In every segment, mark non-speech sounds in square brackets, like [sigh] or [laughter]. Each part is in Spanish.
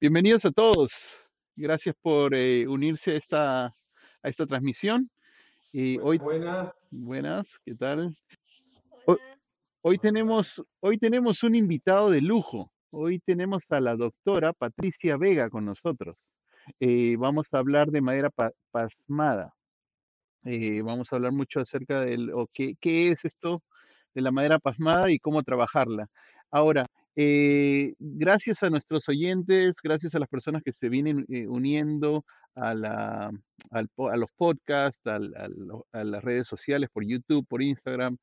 Bienvenidos a todos. Gracias por eh, unirse a esta, a esta transmisión. Y hoy, Buenas. buenas, ¿qué tal? Hoy, Hola. hoy tenemos, hoy tenemos un invitado de lujo. Hoy tenemos a la doctora Patricia Vega con nosotros. Eh, vamos a hablar de madera pa- pasmada. Eh, vamos a hablar mucho acerca del o qué, qué es esto de la madera pasmada y cómo trabajarla. Ahora, eh, gracias a nuestros oyentes, gracias a las personas que se vienen eh, uniendo a, la, al a los podcasts, a las redes sociales, por YouTube, por Instagram.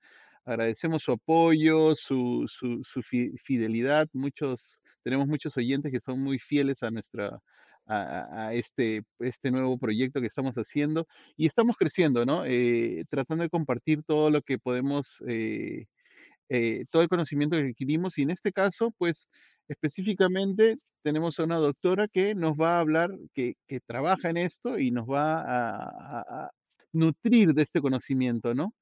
Agradecemos su apoyo, su, su, su fi- fidelidad. Muchos, tenemos muchos oyentes que son muy fieles a nuestra, este, este nuevo proyecto que estamos haciendo y estamos creciendo, ¿no? Eh, tratando de compartir todo lo que podemos, eh, todo el conocimiento que adquirimos y en este caso, pues específicamente tenemos a una doctora que nos va a hablar, que, que trabaja en esto y nos va a, nutrir de este conocimiento, ¿no?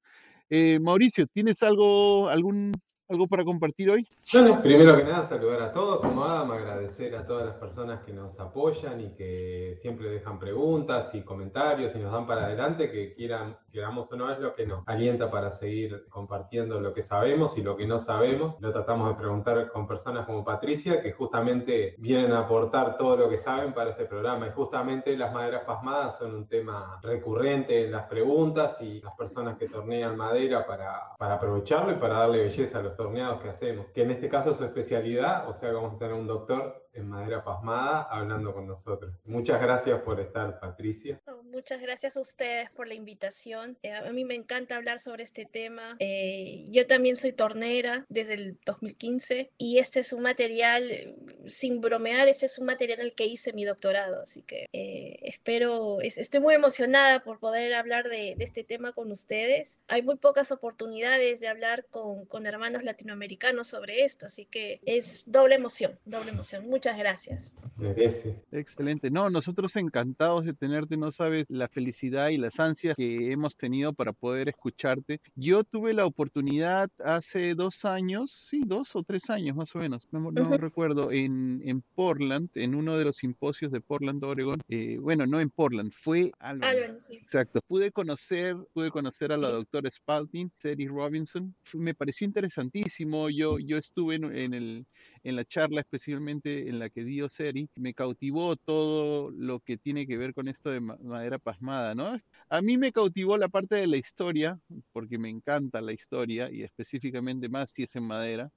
Eh, Mauricio, ¿tienes algo, algún, algo para compartir hoy? Bueno, primero que nada, saludar a todos, como Adam, agradecer a todas las personas que nos apoyan y que siempre dejan preguntas y comentarios y nos dan para adelante, que quieran, queramos o no, es lo que nos alienta para seguir compartiendo lo que sabemos y lo que no sabemos. Lo tratamos de preguntar con personas como Patricia, que justamente vienen a aportar todo lo que saben para este programa. Y justamente las maderas pasmadas son un tema recurrente en las preguntas y las personas que tornean madera para, para aprovecharlo y para darle belleza a los torneados que hacemos. Que en este caso es su especialidad, o sea que vamos a tener un doctor en madera pasmada hablando con nosotros. Muchas gracias por estar, Patricia. Muchas gracias a ustedes por la invitación. Eh, a mí me encanta hablar sobre este tema. Eh, yo también soy tornera desde el 2015 y este es un material, sin bromear, este es un material en el que hice mi doctorado. Así que eh, espero, es- estoy muy emocionada por poder hablar de, de este tema con ustedes. Hay muy pocas oportunidades de hablar con, con hermanos latinoamericanos sobre esto, así que es doble emoción, doble emoción. Muchas gracias. Merece. Excelente. No, nosotros encantados de tenerte, no sabes la felicidad y las ansias que hemos tenido para poder escucharte. Yo tuve la oportunidad hace dos años, sí, dos o tres años más o menos, no, no recuerdo, en, en Portland, en uno de los simposios de Portland, Oregon. eh, bueno, no en Portland, fue Albany. Albany, sí. Exacto. Pude conocer, pude conocer a la Sí. doctora Spalding, Seri Robinson. Me pareció interesantísimo. Yo, yo estuve en, en el, en la charla especialmente en la que dio Seri. Me cautivó todo lo que tiene que ver con esto de ma- madera pasmada, ¿no? A mí me cautivó la parte de la historia, porque me encanta la historia y específicamente más si es en madera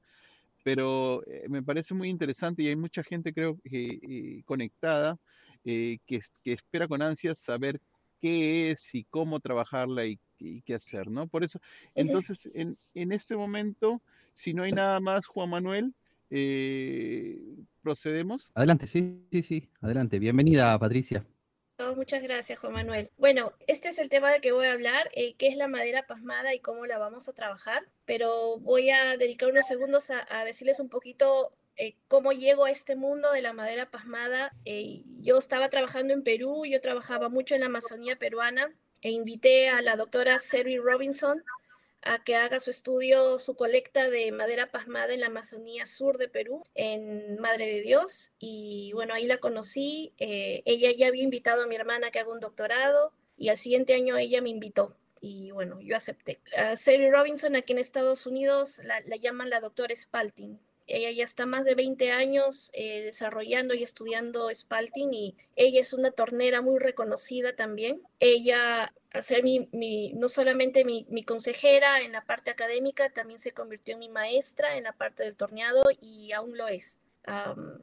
pero eh, me parece muy interesante y hay mucha gente, creo que eh, conectada, eh, que, que espera con ansias saber qué es y cómo trabajarla y, y qué hacer, ¿no? Por eso, entonces, en, en este momento, si no hay nada más, Juan Manuel, eh, procedemos. Adelante, sí, sí, sí, adelante. Bienvenida, Patricia. Oh, muchas gracias, Juan Manuel. Bueno, este es el tema de que voy a hablar, eh, qué es la madera pasmada y cómo la vamos a trabajar, pero voy a dedicar unos segundos a, a decirles un poquito eh, cómo llego a este mundo de la madera pasmada. Eh, yo estaba trabajando en Perú, yo trabajaba mucho en la Amazonía peruana e invité a la doctora Seri Robinson a que haga su estudio, su colecta de madera pasmada en la Amazonía sur de Perú, en Madre de Dios. Y bueno, ahí la conocí. eh, ella ya había invitado a mi hermana que haga un doctorado y al siguiente año ella me invitó. Y bueno, yo acepté. A Sari Robinson aquí en Estados Unidos la, la llaman la doctora Spalting. Ella ya está más de 20 años eh, desarrollando y estudiando Spalting y ella es una tornera muy reconocida también. Ella, a ser mi, no solamente mi, consejera en la parte académica, también se convirtió en mi maestra en la parte del torneado y aún lo es.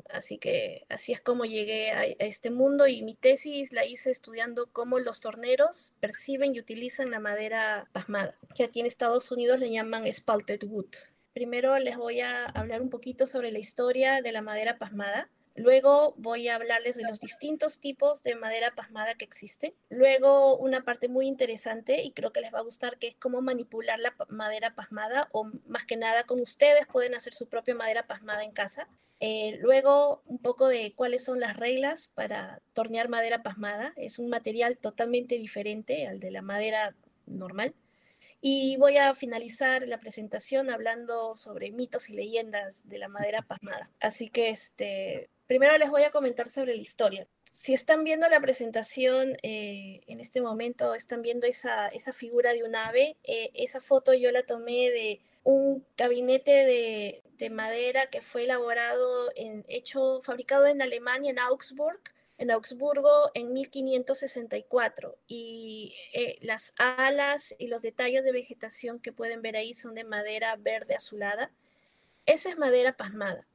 Así que así es como llegué a, a este mundo y mi tesis la hice estudiando cómo los torneros perciben y utilizan la madera pasmada, que aquí en Estados Unidos le llaman spalted wood. Primero les voy a hablar un poquito sobre la historia de la madera pasmada. Luego voy a hablarles de los distintos tipos de madera pasmada que existen. Luego una parte muy interesante y creo que les va a gustar que es cómo manipular la madera pasmada o más que nada con ustedes pueden hacer su propia madera pasmada en casa. Eh, luego un poco de cuáles son las reglas para tornear madera pasmada. Es un material totalmente diferente al de la madera normal. Y voy a finalizar la presentación hablando sobre mitos y leyendas de la madera [laughs] pasmada. Así que este, primero les voy a comentar sobre la historia. Si están viendo la presentación eh, en este momento, están viendo esa, esa figura de un ave, eh, esa foto yo la tomé de un gabinete de, de madera que fue elaborado, en, hecho, fabricado en Alemania, en Augsburg, en Augsburgo en 1564 y eh, las alas y los detalles de vegetación que pueden ver ahí son de madera verde azulada. Esa es madera pasmada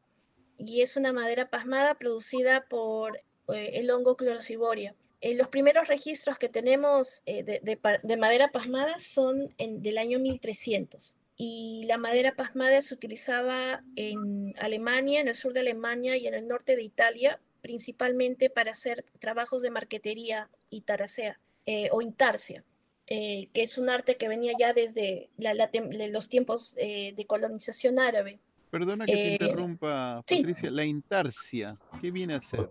y es una madera pasmada producida por eh, el hongo clorociboria. Eh, los primeros registros que tenemos de, de, madera pasmada son en, del año 1300 y la madera pasmada se utilizaba en Alemania, en el sur de Alemania y en el norte de Italia principalmente para hacer trabajos de marquetería y taracea eh, o intarsia, eh, que es un arte que venía ya desde los tiempos eh, de colonización árabe. Perdona que te interrumpa, Patricia. La intarsia, ¿qué viene a ser?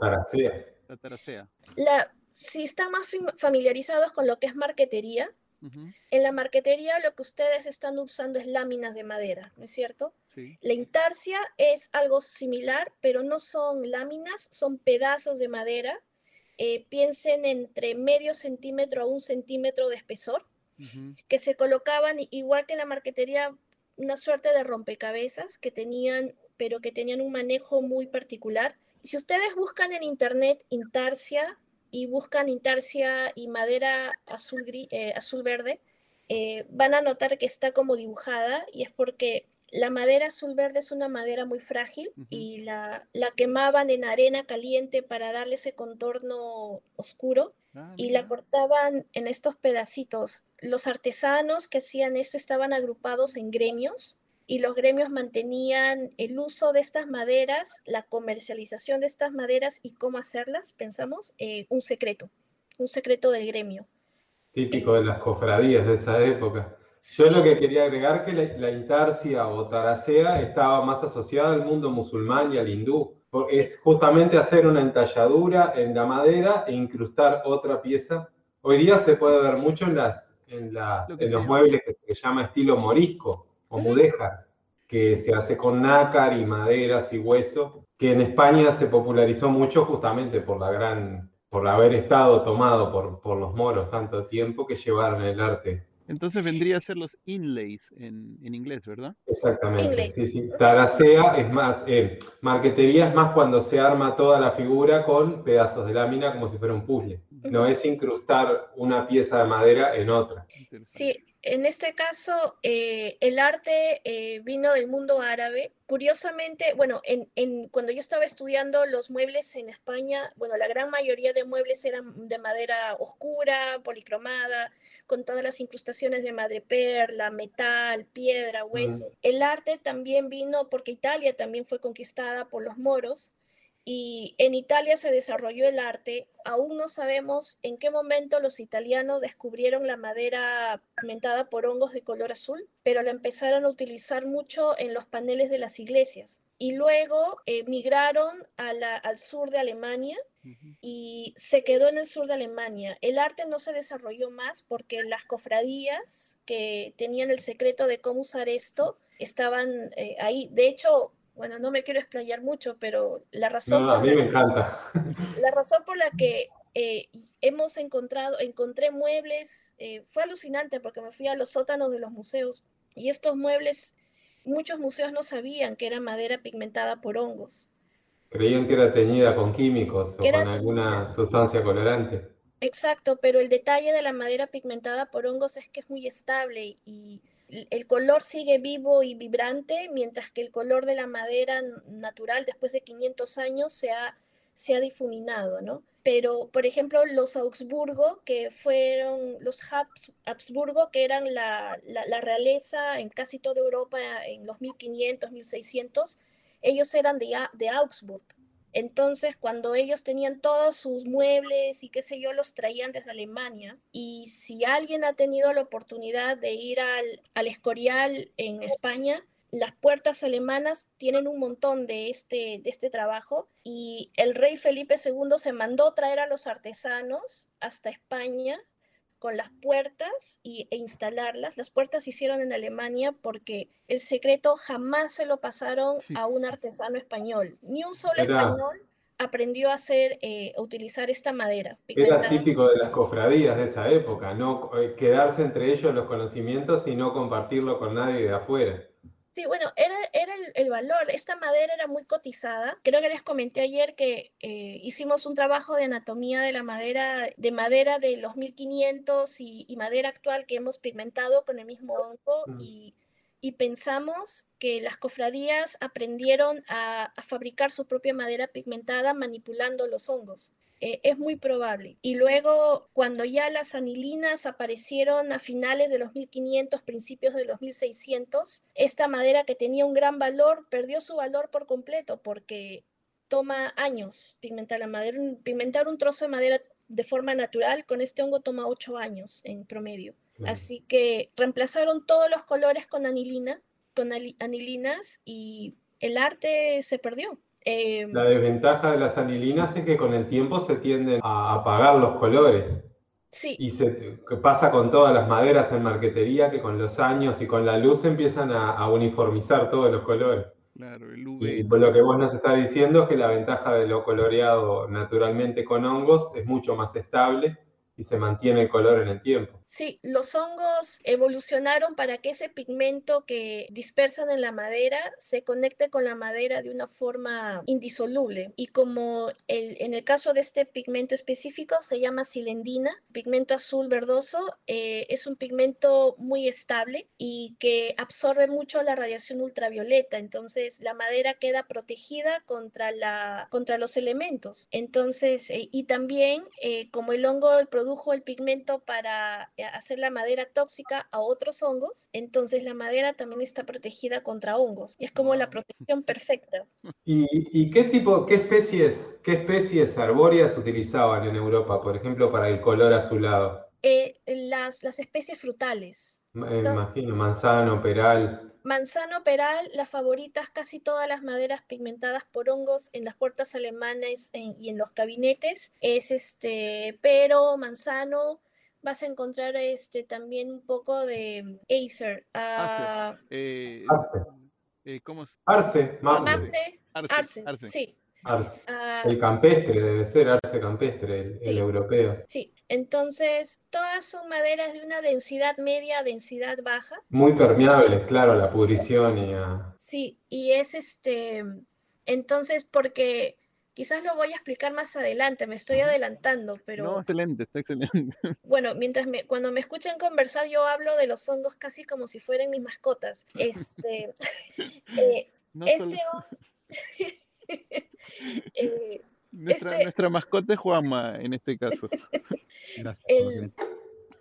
La taracea. La, si están más familiarizados con lo que es marquetería, en la marquetería lo que ustedes están usando es láminas de madera, ¿no es cierto? La intarsia es algo similar, pero no son láminas, son pedazos de madera. Eh, piensen entre medio centímetro a un centímetro de espesor, que se colocaban igual que en la marquetería, una suerte de rompecabezas que tenían, pero que tenían un manejo muy particular. Si ustedes buscan en internet intarsia, y buscan intarsia y madera azul, eh, azul verde, eh, van a notar que está como dibujada y es porque la madera azul verde es una madera muy frágil y la, la, quemaban en arena caliente para darle ese contorno oscuro ah, y la cortaban en estos pedacitos. Los artesanos que hacían esto estaban agrupados en gremios y los gremios mantenían el uso de estas maderas, la comercialización de estas maderas y cómo hacerlas, pensamos, eh, un secreto, un secreto del gremio. Típico de las cofradías de esa época. Yo lo que quería agregar que la, intarsia o taracea estaba más asociada al mundo musulmán y al hindú. Es justamente hacer una entalladura en la madera e incrustar otra pieza. Hoy día se puede ver mucho en, las, en, las, en los muebles que se llama estilo morisco o mudéjar, que se hace con nácar y maderas y hueso, que en España se popularizó mucho justamente por la gran, por haber estado tomado por, por los moros tanto tiempo que llevaron el arte. Entonces vendría a ser los inlays en, en inglés, ¿verdad? Exactamente, sí, sí. Taracea es más, eh, marquetería es más cuando se arma toda la figura con pedazos de lámina como si fuera un puzzle. No es incrustar una pieza de madera en otra. Sí, en este caso, eh, el arte eh, vino del mundo árabe. Curiosamente, bueno, en, cuando yo estaba estudiando los muebles en España, bueno, la gran mayoría de muebles eran de madera oscura, policromada, con todas las incrustaciones de madreperla, metal, piedra, hueso. El arte también vino porque Italia también fue conquistada por los moros y en Italia se desarrolló el arte. Aún no sabemos en qué momento los italianos descubrieron la madera pigmentada por hongos de color azul, pero la empezaron a utilizar mucho en los paneles de las iglesias. Y luego emigraron al sur de Alemania y se quedó en el sur de Alemania. El arte no se desarrolló más porque las cofradías que tenían el secreto de cómo usar esto estaban eh, ahí. De hecho, bueno, no me quiero explayar mucho, pero la razón... No, a mí me encanta. [laughs] La razón por la que eh, hemos encontrado, encontré muebles, eh, fue alucinante porque me fui a los sótanos de los museos y estos muebles, muchos museos no sabían que era madera pigmentada por hongos. Creían que era teñida con químicos o con alguna sustancia colorante. Exacto, pero el detalle de la madera pigmentada por hongos es que es muy estable y el color sigue vivo y vibrante, mientras que el color de la madera natural después de 500 años se ha, se ha difuminado, ¿no? Pero, por ejemplo, los Augsburgo, que fueron los Habsburgo, que eran la, la, realeza en casi toda Europa en los 1500, 1600, ellos eran de, de Augsburg. Entonces, cuando ellos tenían todos sus muebles y qué sé yo, los traían desde Alemania. Y si alguien ha tenido la oportunidad de ir al, al Escorial en España, las puertas alemanas tienen un montón de este, de este trabajo y el rey Felipe II se mandó traer a los artesanos hasta España con las puertas y, e instalarlas. Las puertas se hicieron en Alemania porque el secreto jamás se lo pasaron a un artesano español. Ni un solo español aprendió a hacer, eh, a utilizar esta madera. Era pigmentada. típico de las cofradías de esa época, no eh, quedarse entre ellos los conocimientos y no compartirlo con nadie de afuera. Sí, bueno, era, era el, el valor. Esta madera era muy cotizada. Creo que les comenté ayer que eh, hicimos un trabajo de anatomía de la madera, de madera de los 1500 y, y madera actual que hemos pigmentado con el mismo hongo y, y pensamos que las cofradías aprendieron a, a fabricar su propia madera pigmentada manipulando los hongos. Eh, es muy probable. Y luego, cuando ya las anilinas aparecieron a finales de los 1500, principios de los 1600, esta madera que tenía un gran valor perdió su valor por completo porque toma años pigmentar la madera. Un- Pigmentar un trozo de madera de forma natural con este hongo toma ocho años en promedio. Así que reemplazaron todos los colores con anilina, con anilinas y el arte se perdió. Eh, La desventaja de las anilinas es que con el tiempo se tienden a apagar los colores. sí, Y se, que pasa con todas las maderas en marquetería que con los años y con la luz empiezan a, a uniformizar todos los colores. Claro, el Y UV. por lo que vos nos estás diciendo es que la ventaja de lo coloreado naturalmente con hongos es mucho más estable y se mantiene el color en el tiempo. Sí, los hongos evolucionaron para que ese pigmento que dispersan en la madera se conecte con la madera de una forma indisoluble. Y como el- en el caso de este pigmento específico se llama silendina, pigmento azul verdoso, eh, es un pigmento muy estable y que absorbe mucho la radiación ultravioleta. Entonces la madera queda protegida contra, la, contra los elementos. Entonces, eh, y también eh, como el hongo produjo el pigmento para eh, hacer la madera tóxica a otros hongos, entonces la madera también está protegida contra hongos. Es como la Wow. protección perfecta. [laughs] ¿Y, y qué tipo, qué especies, qué especies arbóreas utilizaban en Europa, por ejemplo, para el color azulado? Eh, las, las especies frutales. Me No. imagino, manzano, peral. Manzano peral, las favoritas, casi todas las maderas pigmentadas por hongos en las puertas alemanes en- y en los gabinetes, es este pero, manzano, vas a encontrar este también un poco de Acer, ah, Eh, Arce. eh, ¿cómo se Arce, Arce, arce, arce. sí. Arce. ah, El campestre debe ser arce campestre, el, el europeo. sí, entonces todas son maderas de una densidad media, densidad baja, Muy permeables, claro, a la pudrición y a... Sí, y es este, entonces, porque quizás lo voy a explicar más adelante, me estoy adelantando, No, pero excelente, está excelente. [laughs] bueno, mientras me, cuando me escuchan conversar, yo hablo de los hongos casi como si fueran mis mascotas. Este, [laughs] eh, No este solo- [laughs] [laughs] eh, nuestra, este- nuestra mascota es Juanma en este caso. [laughs] Gracias. El- Margarita.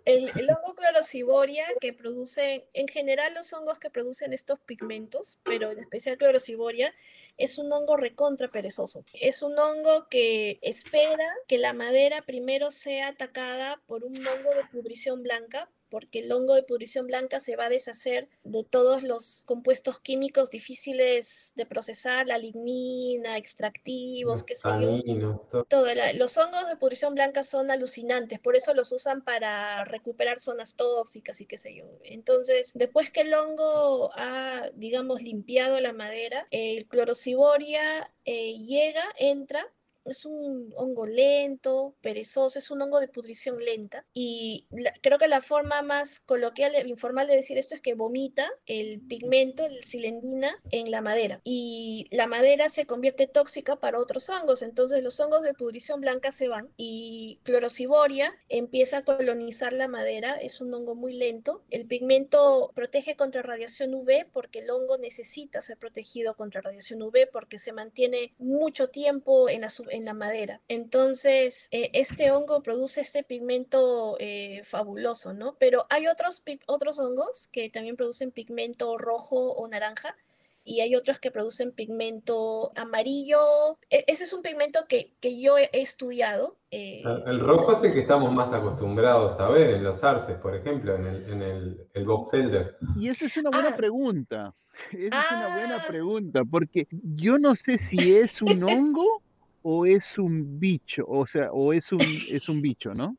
El, el hongo clorociboria que produce, en general los hongos que producen estos pigmentos, pero en especial clorociboria, es un hongo recontra perezoso. Es un hongo que espera que la madera primero sea atacada por un hongo de pudrición blanca, porque el hongo de pudrición blanca se va a deshacer de todos los compuestos químicos difíciles de procesar, la lignina, extractivos, qué sé yo. taninos, todo. Todo, la- los hongos de pudrición blanca son alucinantes, por eso los usan para recuperar zonas tóxicas y qué sé yo. Entonces, después que el hongo ha, digamos, limpiado la madera, el clorociboria eh, llega, entra, es un hongo lento, perezoso, es un hongo de pudrición lenta. Y la- creo que la forma más coloquial, e informal de decir esto es que vomita el pigmento, el silendina, en la madera. Y la madera se convierte tóxica para otros hongos. Entonces los hongos de pudrición blanca se van y clorociboria empieza a colonizar la madera. Es un hongo muy lento. El pigmento protege contra radiación UV porque el hongo necesita ser protegido contra radiación UV porque se mantiene mucho tiempo en la, su- en la madera. Entonces, eh, este hongo produce este pigmento eh, fabuloso, ¿no? Pero hay otros, otros hongos que también producen pigmento rojo o naranja y hay otros que producen pigmento amarillo. E- ese es un pigmento que, que yo he he estudiado. eh, El, el rojo es el que estamos más acostumbrados a ver en los arces, por ejemplo, en el, en el, el box elder. Y esa es una buena Ah. pregunta. Esa es una buena Ah. pregunta, porque yo no sé si es un [laughs] hongo o es un bicho, o sea, o es un, es un bicho, ¿no?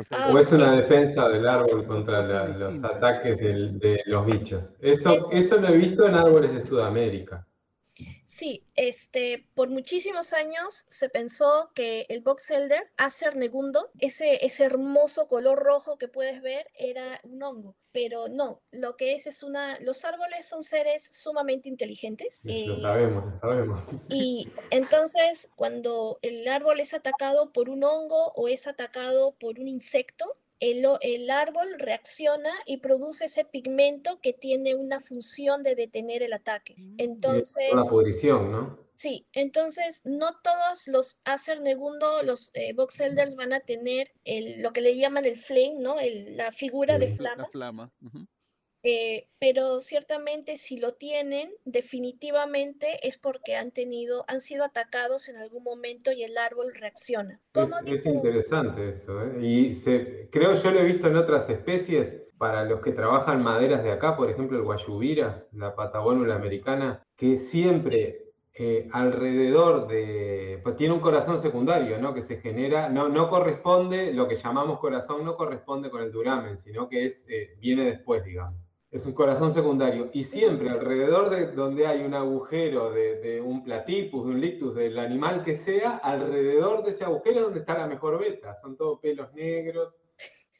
O sea, Ah, O es una defensa del árbol contra la- los ataques del- de los bichos. Eso, Eso. eso lo he visto en árboles de Sudamérica. Sí, este, por muchísimos años se pensó que el box elder, Acer negundo, ese, ese hermoso color rojo que puedes ver, era un hongo. Pero no, lo que es es una. Los árboles son seres sumamente inteligentes. Lo eh, sabemos, lo sabemos. [laughs] y entonces, cuando el árbol es atacado por un hongo o es atacado por un insecto, el, el árbol reacciona y produce ese pigmento que tiene una función de detener el ataque. Entonces, Toda la pudrición, ¿no? sí, entonces no todos los Acer negundo, los eh, box elders van a tener el, lo que le llaman el flame, ¿no? El- la figura de flama. La flama. ujú. Eh, pero ciertamente si lo tienen, definitivamente es porque han tenido, han sido atacados en algún momento y el árbol reacciona. ¿Cómo Es, interesante eso, ¿eh? Y se, creo yo lo he visto en otras especies, para los que trabajan maderas de acá, por ejemplo el guayubira, la patagónula americana, que siempre eh, alrededor de, pues tiene un corazón secundario, ¿no? Que se genera, no, no corresponde, lo que llamamos corazón no corresponde con el duramen, sino que es, eh, viene después, digamos. Es un corazón secundario. Y siempre alrededor de donde hay un agujero de, de un platipus, de un lictus, del animal que sea, alrededor de ese agujero es donde está la mejor beta. Son todos pelos negros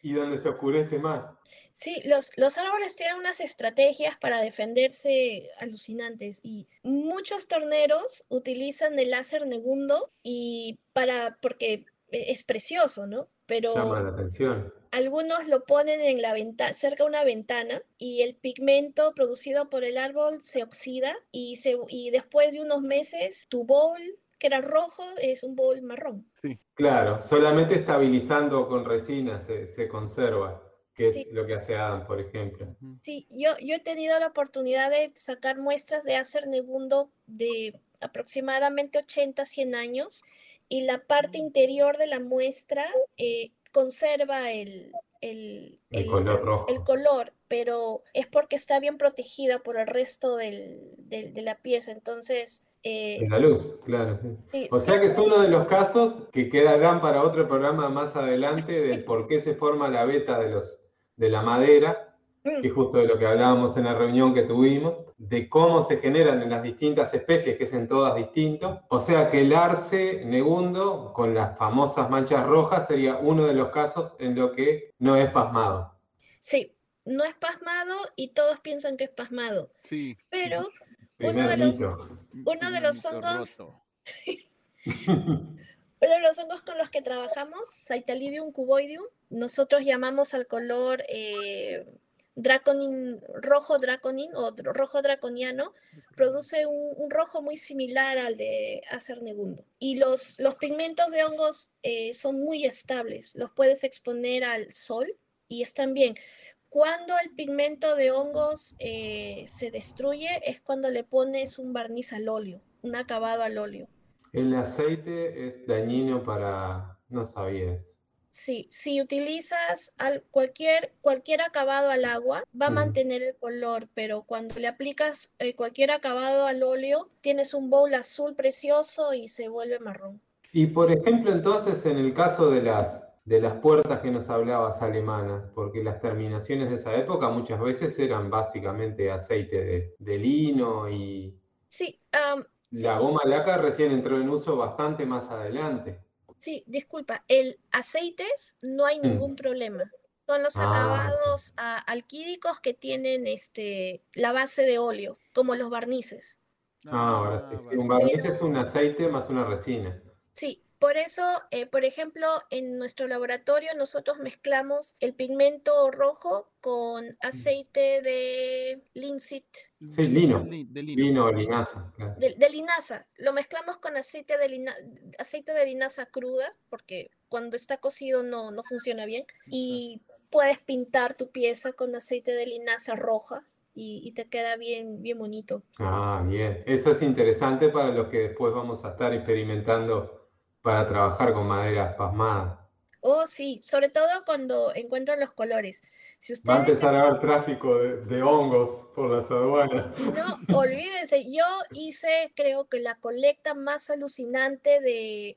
y donde se oscurece más. Sí, los, los árboles tienen unas estrategias para defenderse alucinantes y muchos torneros utilizan el láser negundo y para, porque es precioso, ¿no? Pero Llama la atención. algunos lo ponen en la ventana, cerca de una ventana y el pigmento producido por el árbol se oxida y, se, y después de unos meses tu bowl, que era rojo, es un bowl marrón. Claro, solamente estabilizando con resina se, se conserva, que es Sí. lo que hace Adam, por ejemplo. Sí, yo, yo he tenido la oportunidad de sacar muestras de Acer negundo de aproximadamente 80, 100 años y la parte interior de la muestra eh, conserva el, el, El el- color rojo. el color, pero es porque está bien protegida por el resto del- del- de la pieza. Entonces, eh, En la luz, claro, sí. sí, O sea que es uno de los casos que quedarán para otro programa más adelante del por qué se forma la beta de, los, de la madera, que es justo de lo que hablábamos en la reunión que tuvimos, de cómo se generan en las distintas especies, que es en todas distinto. O sea que el arce negundo, con las famosas manchas rojas, sería uno de los casos en lo que no es pasmado. sí, no es pasmado y todos piensan que es pasmado, Sí. pero Primer de los- uno de los hongos-. [laughs] Uno de los hongos con los que trabajamos, Saitalidium cuboideum, nosotros llamamos al color eh, draconin, rojo draconin o rojo draconiano, produce un, un rojo muy similar al de Acer negundo. Y los, los pigmentos de hongos eh, son muy estables, los puedes exponer al sol y están bien. Cuando el pigmento de hongos eh, se destruye es cuando le pones un barniz al óleo, un acabado al óleo. El aceite es dañino para... No sabía eso. Sí, si utilizas al- cualquier, cualquier acabado al agua, va a mantener el color, pero cuando le aplicas eh, cualquier acabado al óleo, tienes un bowl azul precioso y se vuelve marrón. Y por ejemplo, entonces, en el caso de las, de las puertas que nos hablabas alemanas, porque las terminaciones de esa época muchas veces eran básicamente aceite de, de lino y Sí, am, sí, la goma laca recién entró en uso bastante más adelante. Sí, disculpa, el aceites no hay Mm. ningún problema. Son los Ah, sí. acabados ah, alquídicos que tienen este, la base de óleo, como los barnices. Ah, ahora sí, sí. Un barniz es un aceite más una resina. Sí, por eso, eh, por ejemplo, en nuestro laboratorio nosotros mezclamos el pigmento rojo con aceite de linseed, Sí, lino. Li- De lino. Lino o linaza. claro. de, de linaza. Lo mezclamos con aceite de, lina- aceite de linaza cruda, porque cuando está cocido no, no funciona bien. Y puedes pintar tu pieza con aceite de linaza roja y, y te queda bien, bien bonito. Ah, bien. Eso es interesante para los que después vamos a estar experimentando para trabajar con maderas pasmadas. Oh, sí, sobre todo cuando encuentran los colores. Si Va a empezar a haber tráfico de, de hongos por las aduanas. No, olvídense, yo hice creo que la colecta más alucinante de,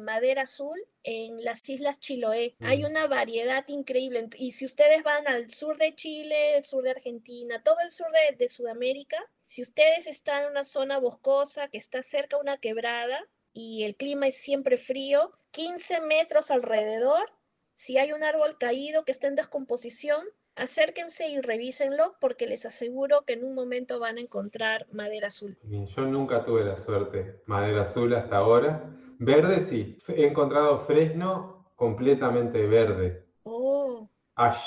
madera azul en las Islas Chiloé. Hay Mm. una variedad increíble. Y si ustedes van al sur de Chile, el sur de Argentina, todo el sur de, de Sudamérica, si ustedes están en una zona boscosa que está cerca de una quebrada y el clima es siempre frío, 15 metros alrededor, si hay un árbol caído que está en descomposición, acérquense y revísenlo porque les aseguro que en un momento van a encontrar madera azul. Bien, yo nunca tuve la suerte. Madera azul hasta ahora. Verde sí. He encontrado fresno completamente verde. Oh, Ash,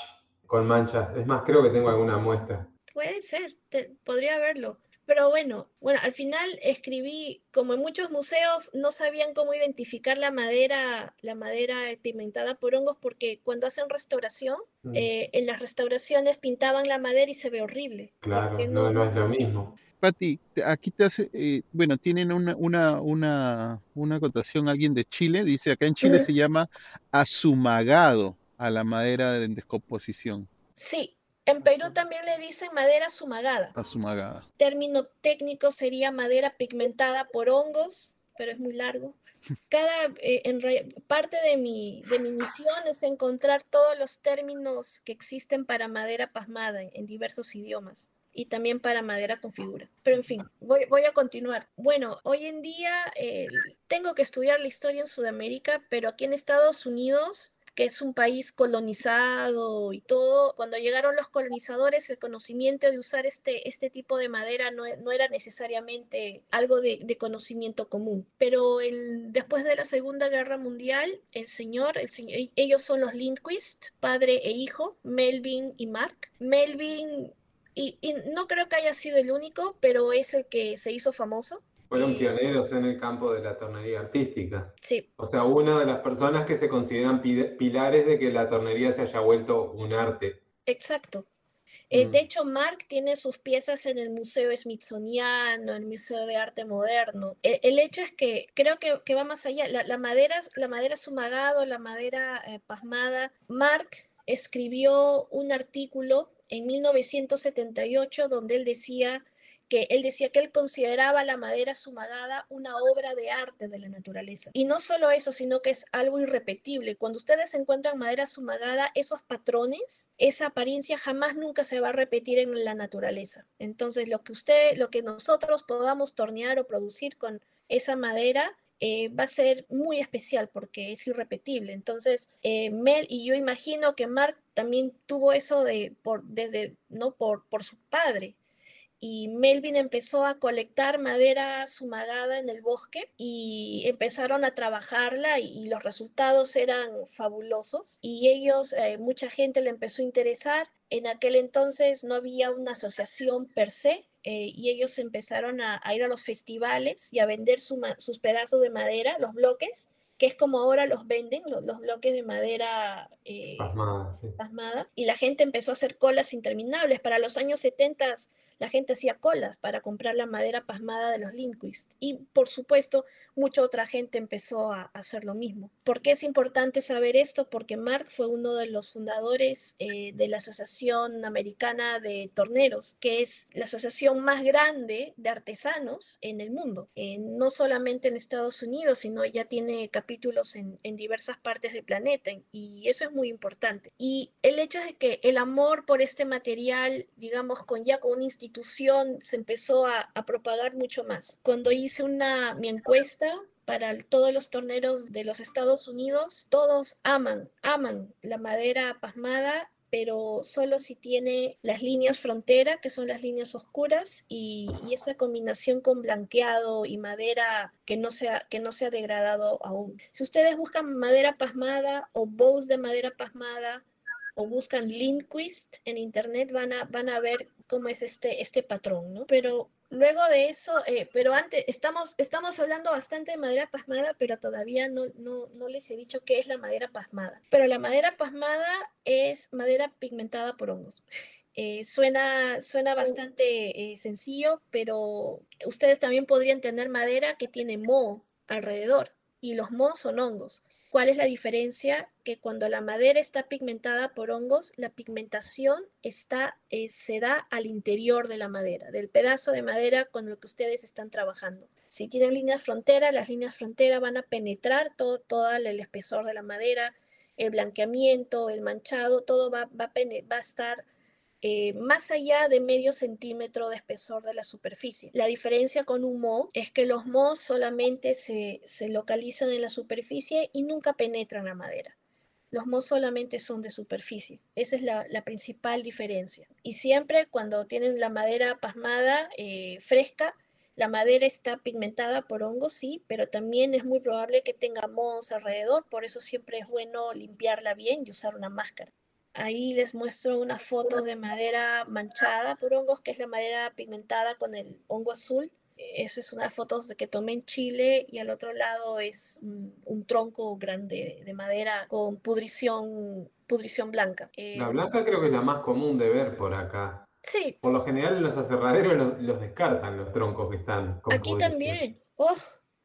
con manchas. Es más, creo que tengo alguna muestra. puede ser, te- podría verlo. Pero bueno, bueno, al final escribí, como en muchos museos no sabían cómo identificar la madera, la madera pigmentada por hongos, porque cuando hacen restauración, Mm, eh, en las restauraciones pintaban la madera y se ve horrible. claro, no, no es lo mismo. Pati, te- aquí te hace, eh, bueno, tienen una, una, una, una acotación alguien de Chile, dice acá en Chile se llama azumagado a la madera en descomposición, Sí, en Perú también le dicen madera sumagada. azumagada. término técnico sería madera pigmentada por hongos, pero es muy largo. [laughs] Cada eh, en re- parte de mi, de mi misión es encontrar todos los términos que existen para madera pasmada en, en diversos idiomas y también para madera con figura. Pero en fin, voy, voy a continuar. Bueno, hoy en día eh, tengo que estudiar la historia en Sudamérica, pero aquí en Estados Unidos que es un país colonizado y todo, cuando llegaron los colonizadores, el conocimiento de usar este, este tipo de madera no, no era necesariamente algo de, conocimiento común. Pero el, después de la Segunda Guerra Mundial, el señor, el señor, ellos son los Lindquist, padre e hijo, Melvin y Mark. Melvin, y no creo que haya sido el único, pero es el que se hizo famoso. Fueron Eh, pioneros en el campo de la tornería artística. Sí, O sea, una de las personas que se consideran pi- pilares de que la tornería se haya vuelto un arte. Exacto. Eh, de Mm. hecho, Mark tiene sus piezas en el Museo Smithsoniano, en el Museo de Arte Moderno. E- El, hecho es que creo que, que va más allá. La, la madera, la madera sumagado, la madera eh, pasmada. Mark escribió un artículo en 1978 donde él decía que él decía que él consideraba la madera sumagada una obra de arte de la naturaleza. Y no solo eso, sino que es algo irrepetible. Cuando ustedes encuentran madera sumagada, esos patrones, esa apariencia jamás nunca se va a repetir en la naturaleza. Entonces, lo que usted, lo que nosotros podamos tornear o producir con esa madera eh, va a ser muy especial porque es irrepetible. Entonces, eh, Mel y yo imagino que Mark también tuvo eso de por desde no por por su padre y Melvin empezó a colectar madera sumagada en el bosque y empezaron a trabajarla y, y los resultados eran fabulosos y ellos, eh, mucha gente le empezó a interesar. En aquel entonces no había una asociación per se eh, y ellos empezaron a, a ir a los festivales y a vender su sus pedazos de madera, los bloques, que es como ahora los venden, lo- los, bloques de madera eh, Pasmada, sí. pasmada, y la gente empezó a hacer colas interminables. Para los años 70 la gente hacía colas para comprar la madera pasmada de los Lindquist. Y por supuesto, mucha otra gente empezó a, hacer lo mismo. ¿Por qué es importante saber esto? Porque Mark fue uno de los fundadores eh, de la Asociación Americana de Torneros, que es la asociación más grande de artesanos en el mundo. Eh, no solamente en Estados Unidos, sino ya tiene capítulos en, en diversas partes del planeta. Y eso es muy importante. Y el hecho es que el amor por este material, digamos, con ya con una institución, se empezó a, propagar mucho más. Cuando hice una, mi encuesta para todos los torneros de los Estados Unidos, todos aman, aman la madera pasmada pero solo si tiene las líneas frontera, que son las líneas oscuras, y, esa combinación con blanqueado y madera que no, sea, que no sea degradado aún. Si ustedes buscan madera pasmada o bows de madera pasmada, o buscan Lindquist en internet, van a, van a ver cómo es este, este patrón, ¿no? Pero luego de eso, eh, pero antes, estamos, estamos hablando bastante de madera pasmada, pero todavía no, no, no les he dicho qué es la madera pasmada. Pero la madera pasmada es madera pigmentada por hongos. [laughs] Eh, suena, suena bastante eh, sencillo, pero ustedes también podrían tener madera que tiene moho alrededor. y los mohos son hongos. ¿Cuál es la diferencia? Que cuando la madera está pigmentada por hongos, la pigmentación está, eh, se da al interior de la madera, del pedazo de madera con el que ustedes están trabajando. Si tienen líneas frontera, las líneas frontera van a penetrar todo, todo el espesor de la madera, el blanqueamiento, el manchado, todo va, va, va a estar eh, más allá de medio centímetro de espesor de la superficie. La diferencia con un moho es que los mohos solamente se, localizan en la superficie y nunca penetran la madera. Los mohos solamente son de superficie. Esa es la, la, principal diferencia. Y siempre cuando tienen la madera pasmada, eh, fresca, la madera está pigmentada por hongos, sí, pero también es muy probable que tenga mohos alrededor, por eso siempre es bueno limpiarla bien y usar una máscara. Ahí les muestro unas fotos de madera manchada por hongos, que es la madera pigmentada con el hongo azul. Esa es una foto que tomé en Chile y al otro lado es un, un tronco grande de madera con pudrición, pudrición blanca. Eh, la blanca creo que es la más común de ver por acá. Sí. Por lo general en los aserraderos los, los descartan los troncos que están con Aquí pudrición. también. Oh,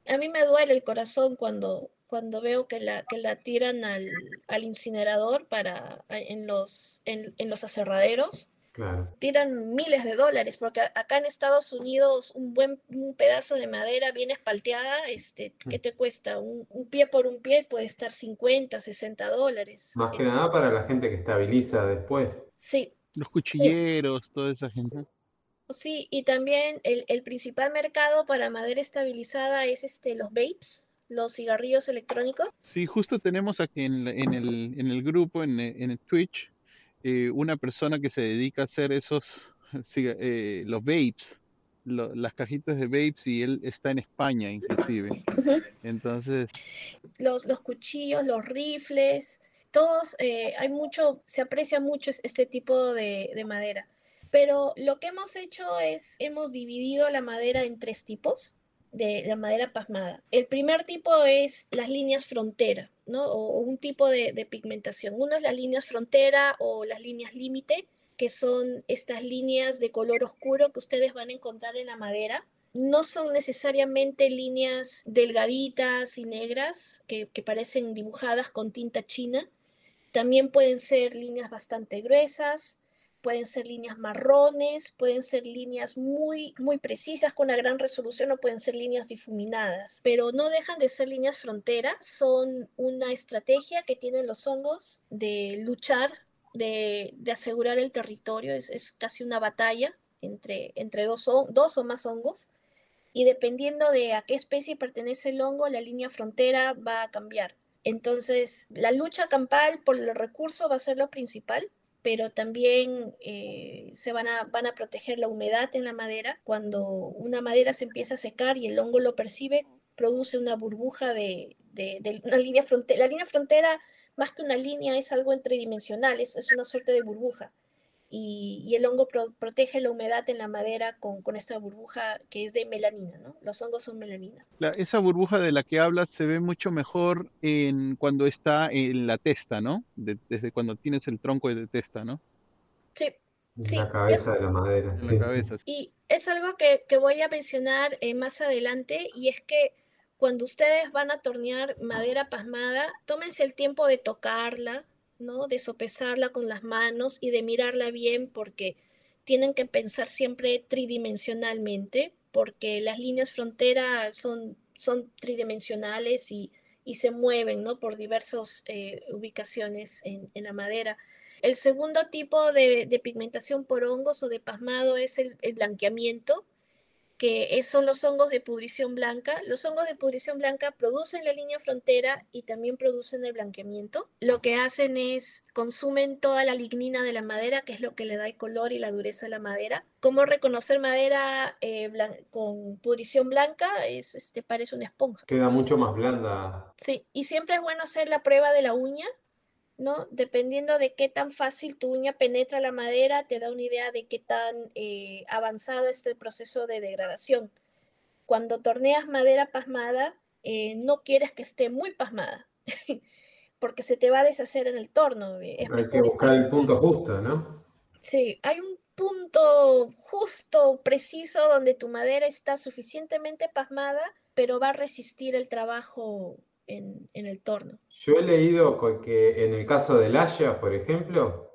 a mí me duele el corazón cuando, cuando veo que la, que la tiran al, al incinerador para, en, los, en, en los aserraderos. Claro. Tiran miles de dólares, porque acá en Estados Unidos un buen un pedazo de madera bien espalteada, este, ¿qué te cuesta? Un, un, pie por un pie puede estar 50, 60 dólares. Más que nada para la gente que estabiliza después. Sí. Los cuchilleros, sí. toda esa gente. Sí, y también el, el, principal mercado para madera estabilizada es este, los vapes, los cigarrillos electrónicos. Sí, justo tenemos aquí en, en, el, en el, grupo, en, en el Twitch, eh, una persona que se dedica a hacer esos, [laughs] eh, los vapes, lo, las cajitas de vapes, y él está en España inclusive. Uh -huh. Entonces... Los, los cuchillos, los rifles, todos, eh, hay mucho, se aprecia mucho este tipo de, de madera. Pero lo que hemos hecho es, hemos dividido la madera en tres tipos de la madera pasmada. El primer tipo es las líneas frontera, ¿no? O, un tipo de, pigmentación. Uno es las líneas frontera o las líneas límite, que son estas líneas de color oscuro que ustedes van a encontrar en la madera. No son necesariamente líneas delgaditas y negras que parecen dibujadas con tinta china. También pueden ser líneas bastante gruesas, pueden ser líneas marrones, pueden ser líneas muy, muy precisas con una gran resolución o pueden ser líneas difuminadas, pero no dejan de ser líneas frontera, son una estrategia que tienen los hongos de luchar, de, asegurar el territorio, es, es, casi una batalla entre, entre dos, dos o más hongos. Y dependiendo de a qué especie pertenece el hongo, la línea frontera va a cambiar. Entonces, la lucha campal por el recurso va a ser lo principal, pero también eh, se van a, van a proteger la humedad en la madera. Cuando una madera se empieza a secar y el hongo lo percibe, produce una burbuja de, de, de una línea frontera. La línea frontera, más que una línea, es algo tridimensional, es, es una suerte de burbuja. Y, y el hongo pro, protege la humedad en la madera con, con, esta burbuja que es de melanina, ¿no? Los hongos son melanina. La, esa burbuja de la que hablas se ve mucho mejor en cuando está en la testa, ¿no? De, desde cuando tienes el tronco de testa, ¿no? Sí. Sí, la cabeza es, de la madera. Sí. La cabeza. Y es algo que, que voy a mencionar eh, más adelante y es que cuando ustedes van a tornear madera pasmada, tómense el tiempo de tocarla, ¿no? De sopesarla con las manos y de mirarla bien porque tienen que pensar siempre tridimensionalmente porque las líneas frontera son, son tridimensionales y, y se mueven, ¿no? Por diversas eh, ubicaciones en, en, la madera. El segundo tipo de, de, pigmentación por hongos o de pasmado es el, el blanqueamiento, que son los hongos de pudrición blanca. Los hongos de pudrición blanca producen la línea frontera y también producen el blanqueamiento. Lo que hacen es consumen toda la lignina de la madera, que es lo que le da el color y la dureza a la madera. ¿Cómo reconocer madera eh, con pudrición blanca? Es, este, parece una esponja. Queda mucho más blanda. Sí, y siempre es bueno hacer la prueba de la uña, ¿no? Dependiendo de qué tan fácil tu uña penetra la madera, te da una idea de qué tan eh, avanzado es el proceso de degradación. Cuando torneas madera pasmada, eh, no quieres que esté muy pasmada, [laughs] porque se te va a deshacer en el torno. Es hay que buscar el punto justo, ¿no? Sí, hay un punto justo, preciso, donde tu madera está suficientemente pasmada pero va a resistir el trabajo en, en el torno. Yo he leído que en el caso del Haya, por ejemplo,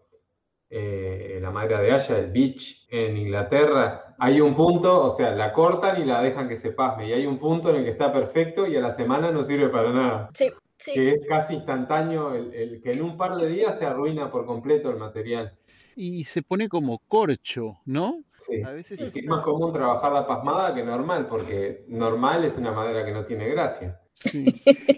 eh, la madera de haya, el beach en Inglaterra, hay un punto, o sea, la cortan y la dejan que se pasme, y hay un punto en el que está perfecto y a la semana no sirve para nada. Sí, sí. Que es casi instantáneo, el, que en un par de días se arruina por completo el material. Y se pone como corcho, ¿no? Sí. A veces es más común trabajar la pasmada que normal, porque normal es una madera que no tiene gracia.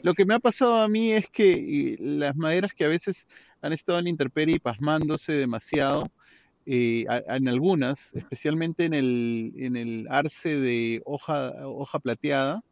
Lo que me ha pasado a mí es que las maderas que a veces han estado en intemperie pasmándose demasiado, eh, en algunas, especialmente en el, en el arce de hoja, hoja plateada,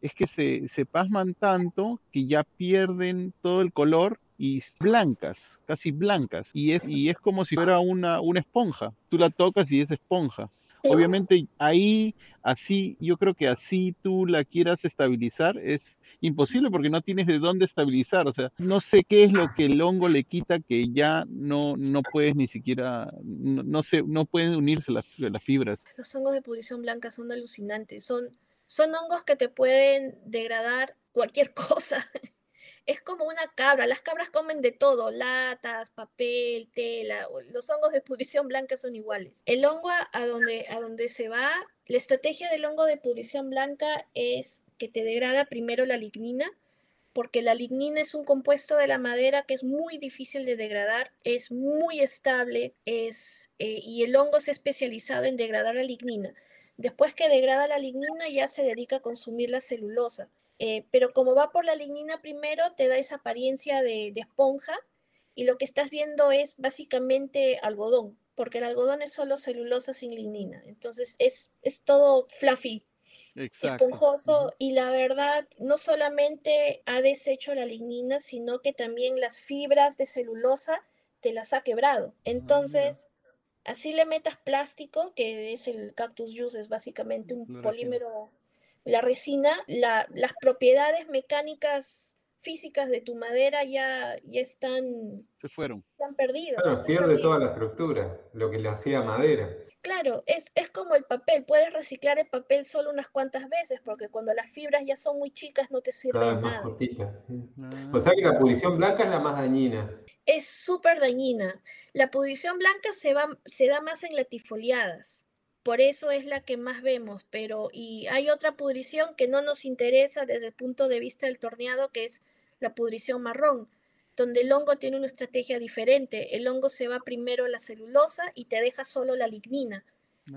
es que se, se pasman tanto que ya pierden todo el color y blancas, casi blancas, y es, y es como si fuera una, una esponja. Tú la tocas y es esponja. Obviamente ahí, así, yo creo que así tú la quieras estabilizar es imposible porque no tienes de dónde estabilizar. O sea, no sé qué es lo que el hongo le quita que ya no, no puedes ni siquiera, no, no, sé, no pueden unirse las, las fibras. Los hongos de pudrición blanca son alucinantes. Son, son hongos que te pueden degradar cualquier [laughs] cosa es como una cabra. Las cabras comen de todo, latas, papel, tela. Los hongos de pudrición blanca son iguales. El hongo a donde, a donde se va, la estrategia del hongo de pudrición blanca es que te degrada primero la lignina, porque la lignina es un compuesto de la madera que es muy difícil de degradar, es muy estable, es, eh, y el hongo se ha especializado en degradar la lignina. Después que degrada la lignina ya se dedica a consumir la celulosa. Eh, pero como va por la lignina primero, te da esa apariencia de, esponja y lo que estás viendo es básicamente algodón, porque el algodón es solo celulosa sin lignina. Entonces es, es todo fluffy, esponjoso y la verdad no solamente ha deshecho la lignina, sino que también las fibras de celulosa te las ha quebrado. Ah, Entonces... Así le metas plástico, que es el cactus juice, es básicamente un polímero la resina, las propiedades mecánicas físicas de tu madera ya, ya están, se fueron. Están perdidas. Claro, pierde toda la estructura, lo que le hacía madera. Claro, es, es como el papel, puedes reciclar el papel solo unas cuantas veces, porque cuando las fibras ya son muy chicas no te sirve Cada más cortita. Ah. O sea que la pudrición blanca es la más dañina. Es súper dañina. La pudrición blanca se, va, se da más en latifoliadas por eso es la que más vemos, pero y hay otra pudrición que no nos interesa desde el punto de vista del torneado, que es la pudrición marrón, donde el hongo tiene una estrategia diferente. El hongo se va primero a la celulosa y te deja solo la lignina.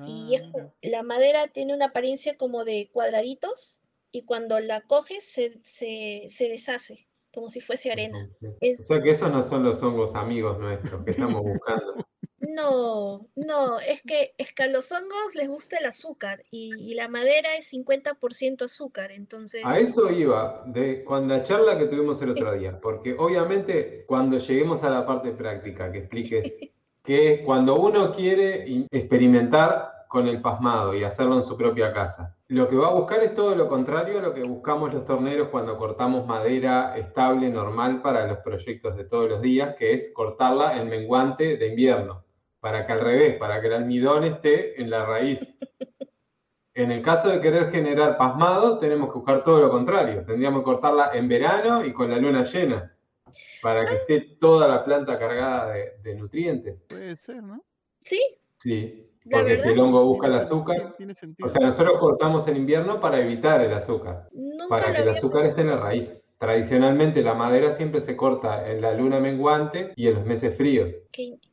y ah, la madera tiene una apariencia como de cuadraditos y cuando la coges se, se, deshace, como si fuese arena. O sea que esos no son los hongos amigos nuestros que estamos buscando. [laughs] No, no, es que, es que a los hongos les gusta el azúcar y, la madera es 50% azúcar, entonces... A eso iba, de cuando la charla que tuvimos el otro día, porque obviamente cuando lleguemos a la parte práctica, que expliques [laughs] que cuando uno quiere experimentar con el pasmado y hacerlo en su propia casa, lo que va a buscar es todo lo contrario a lo que buscamos los torneros cuando cortamos madera estable, normal para los proyectos de todos los días, que es cortarla en menguante de invierno para que al revés, para que el almidón esté en la raíz. [laughs] En el caso de querer generar pasmado, tenemos que buscar todo lo contrario. Tendríamos que cortarla en verano y con la luna llena, para que esté toda la planta cargada de, nutrientes. Puede ser, ¿no? Sí. Sí, porque si el hongo busca el azúcar, o sea, nosotros cortamos en invierno para evitar el azúcar, para que el azúcar esté en la raíz. Tradicionalmente la madera siempre se corta en la luna menguante y en los meses fríos.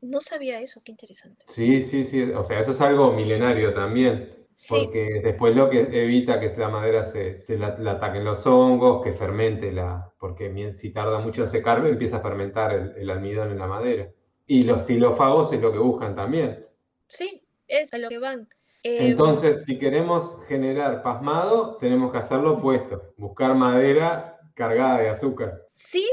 no sabía eso, qué interesante. Sí, sí, sí, o sea, eso es algo milenario también. Porque después lo que evita que la madera se, se la, ataquen los hongos, que fermente la. Porque si tarda mucho en secar, empieza a fermentar el, almidón en la madera. Y los xilófagos es lo que buscan también. Sí, es a lo que van. Eh, Entonces, si queremos generar pasmado, tenemos que hacerlo opuesto: buscar madera cargada de azúcar. Sí,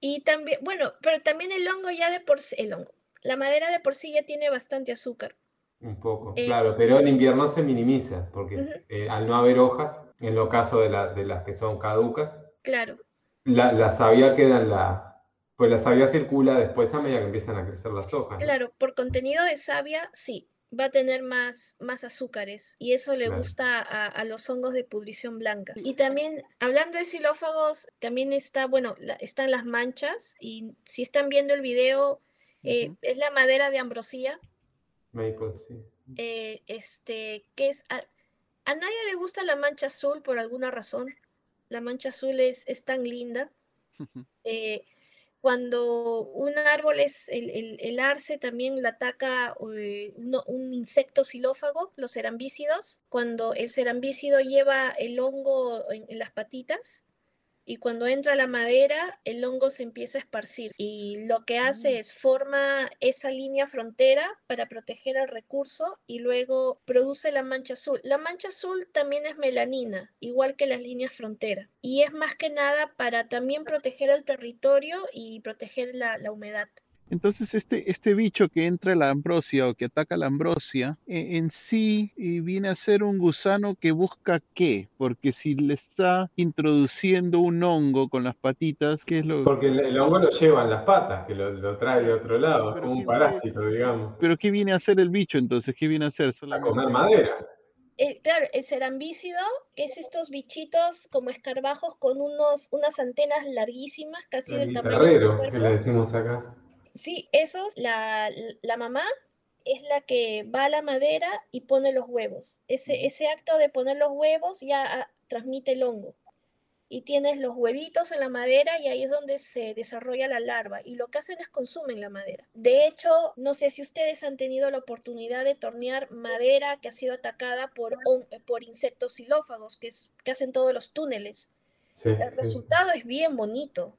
y también, bueno, pero también el hongo ya de por sí, el hongo, la madera de por sí ya tiene bastante azúcar. Un poco, eh, claro, pero en invierno se minimiza, porque eh, al no haber hojas, en lo caso de, de las que son caducas, claro. La, la savia queda en la, pues la savia circula después a medida que empiezan a crecer las hojas. Claro, por contenido de savia, sí, va a tener más, más azúcares y eso le Claro. gusta a, a los hongos de pudrición blanca. Y también, hablando de xilófagos, también está, bueno, la- están las manchas y si están viendo el video, eh, es la madera de ambrosía, Maple, sí. eh, este, que es, a, a nadie le gusta la mancha azul por alguna razón. La mancha azul es, es tan linda. [laughs] Eh, cuando un árbol es el, el- el arce, también la ataca eh, uno- un insecto xilófago, los cerambícidos. Cuando el cerambícido lleva el hongo en, en las patitas y cuando entra la madera, el hongo se empieza a esparcir y lo que hace es forma esa línea frontera para proteger el recurso y luego produce la mancha azul. La mancha azul también es melanina, igual que las líneas frontera y es más que nada para también proteger el territorio y proteger la, la humedad. Entonces, este, este bicho que entra a la ambrosia o que ataca la ambrosia, eh, en sí eh, viene a ser un gusano que busca qué? Porque si le está introduciendo un hongo con las patitas, ¿qué es lo Porque el, el hongo lo lleva en las patas, que lo, lo trae de otro lado, es como un parásito, digamos. Pero ¿qué viene a hacer el bicho entonces? ¿Qué viene a hacer? A Solamente... comer madera. Eh, claro, el cerambícido es estos bichitos como escarabajos con unos, unas antenas larguísimas, casi El del tamaño de su guitarrero, que cuerpo. le decimos acá. Sí, esos, la, la mamá es la que va a la madera y pone los huevos. Ese, ese acto de poner los huevos ya ah, transmite el hongo. Y tienes los huevitos en la madera y ahí es donde se desarrolla la larva. Y lo que hacen es consumen la madera. De hecho, no sé si ustedes han tenido la oportunidad de tornear madera que ha sido atacada por, hon- por insectos xilófagos que, es- que hacen todos los túneles. Sí, El sí. resultado es bien bonito.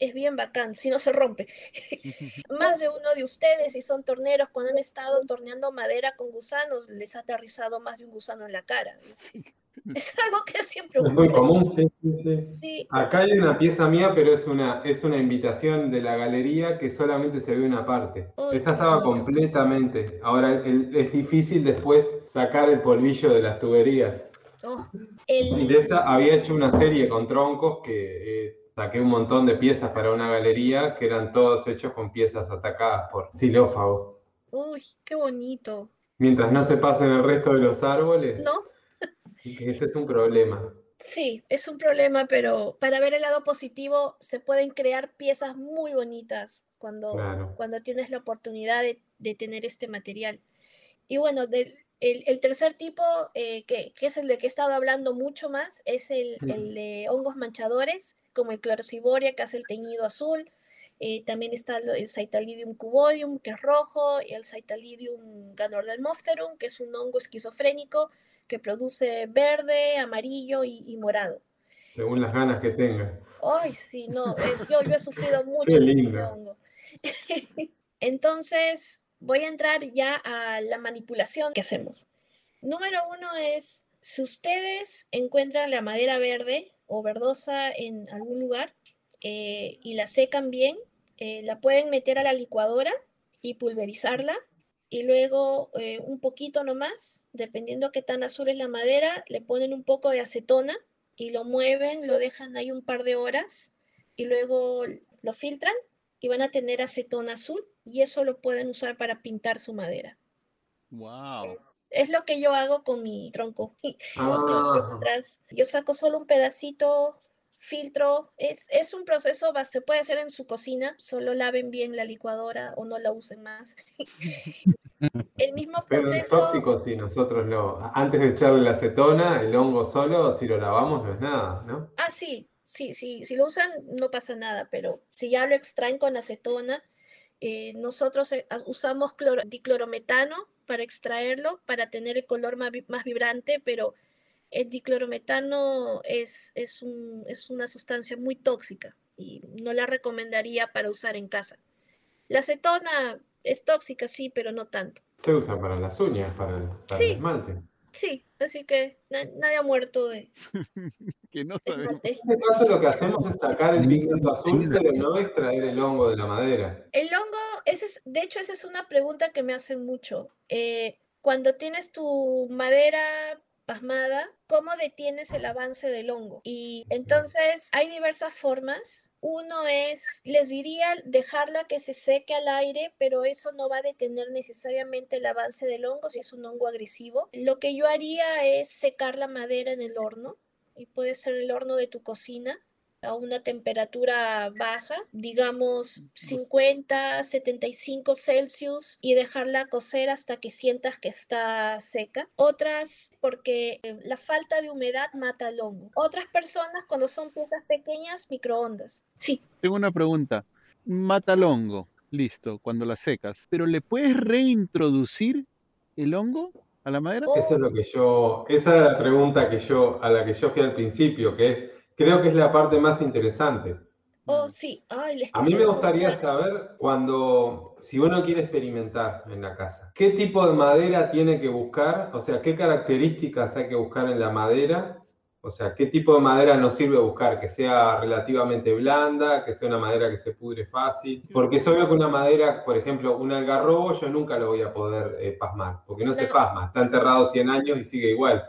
Es bien bacán, si no se rompe. [laughs] [laughs] Más de uno de ustedes, si son torneros, cuando han estado torneando madera con gusanos, les ha aterrizado más de un gusano en la cara. Es, [laughs] es algo que siempre Es muy ocurre. común, sí, sí, sí. Sí, Acá hay una pieza mía, pero es una, es una invitación de la galería que solamente se ve una parte. Uy, Esa estaba completamente. Ahora el- es difícil después sacar el polvillo de las tuberías. oh, Y de esa había hecho una serie con troncos que eh, saqué un montón de piezas para una galería que eran todos hechos con piezas atacadas por xilófagos. uy, qué bonito. Mientras no se pasen el resto de los árboles, ¿No? [laughs] ese es un problema. Sí, es un problema, pero para ver el lado positivo, se pueden crear piezas muy bonitas cuando, Claro. cuando tienes la oportunidad de, de tener este material. Y bueno, del, el, el tercer tipo, eh, que, que es el de que he estado hablando mucho más, es el, el de hongos manchadores, como el clorociboria, que hace el teñido azul. Eh, también está el Cytalidium cubodium, que es rojo, y el Cytalidium ganordelmopterum, que es un hongo esquizofrénico que produce verde, amarillo y, y morado. Según las ganas que tengan. Ay, sí, no, es- yo, yo he sufrido [laughs] mucho Qué con ese lindo. hongo. [laughs] Entonces, voy a entrar ya a la manipulación que hacemos. Número uno es, si ustedes encuentran la madera verde o verdosa en algún lugar eh, y la secan bien, eh, la pueden meter a la licuadora y pulverizarla. Y luego eh, un poquito nomás, dependiendo qué tan azul es la madera, le ponen un poco de acetona y lo mueven, lo dejan ahí un par de horas y luego lo filtran y van a tener acetona azul y eso lo pueden usar para pintar su madera. Wow. Es, es lo que yo hago con mi tronco. [laughs] Ah, atrás. Yo saco solo un pedacito, filtro. Es, es un proceso, se puede hacer en su cocina, solo laven bien la licuadora o no la usen más. [laughs] El mismo pero es proceso. tóxico si nosotros lo. Antes de echarle la acetona, el hongo solo, si lo lavamos, no es nada, ¿no? Ah, sí, sí, sí, si lo usan no pasa nada, pero si ya lo extraen con acetona, eh, nosotros eh, usamos cloro- diclorometano para extraerlo, para tener el color más, más vibrante, pero el diclorometano es, es, un- es una sustancia muy tóxica y no la recomendaría para usar en casa. La acetona es tóxica, sí, pero no tanto. Se usa para las uñas, para el, para Sí. el esmalte. Sí, así que na- nadie ha muerto de [laughs] Que no sabemos. En este caso lo que hacemos es sacar el pigmento azul, pero no extraer el hongo de la madera. El hongo, ese es, de hecho, esa es una pregunta que me hacen mucho. Eh, cuando tienes tu madera cómo detienes el avance del hongo. Y entonces hay diversas formas. Uno es, les diría, dejarla que se seque al aire, pero eso no va a detener necesariamente el avance del hongo si es un hongo agresivo. Lo que yo haría es secar la madera en el horno, y puede ser el horno de tu cocina, a una temperatura baja, digamos 50, 75 Celsius y dejarla cocer hasta que sientas que está seca. Otras porque eh, la falta de humedad mata al hongo. Otras personas cuando son piezas pequeñas, microondas. Sí. Tengo una pregunta. Mata al hongo, listo, cuando la secas, pero ¿le puedes reintroducir el hongo a la madera? Eso es lo que yo, esa es la pregunta que yo, a la que yo fui al principio, que es creo que es la parte más interesante. Oh, sí. Ay, a mí me gustaría saber cuando, si uno quiere experimentar en la casa, ¿qué tipo de madera tiene que buscar? O sea, ¿qué características hay que buscar en la madera? O sea, ¿qué tipo de madera nos sirve buscar? Que sea relativamente blanda, que sea una madera que se pudre fácil. Porque es obvio que una madera, por ejemplo, un algarrobo, yo nunca lo voy a poder eh, pasmar, porque no se pasma, está enterrado 100 años y sigue igual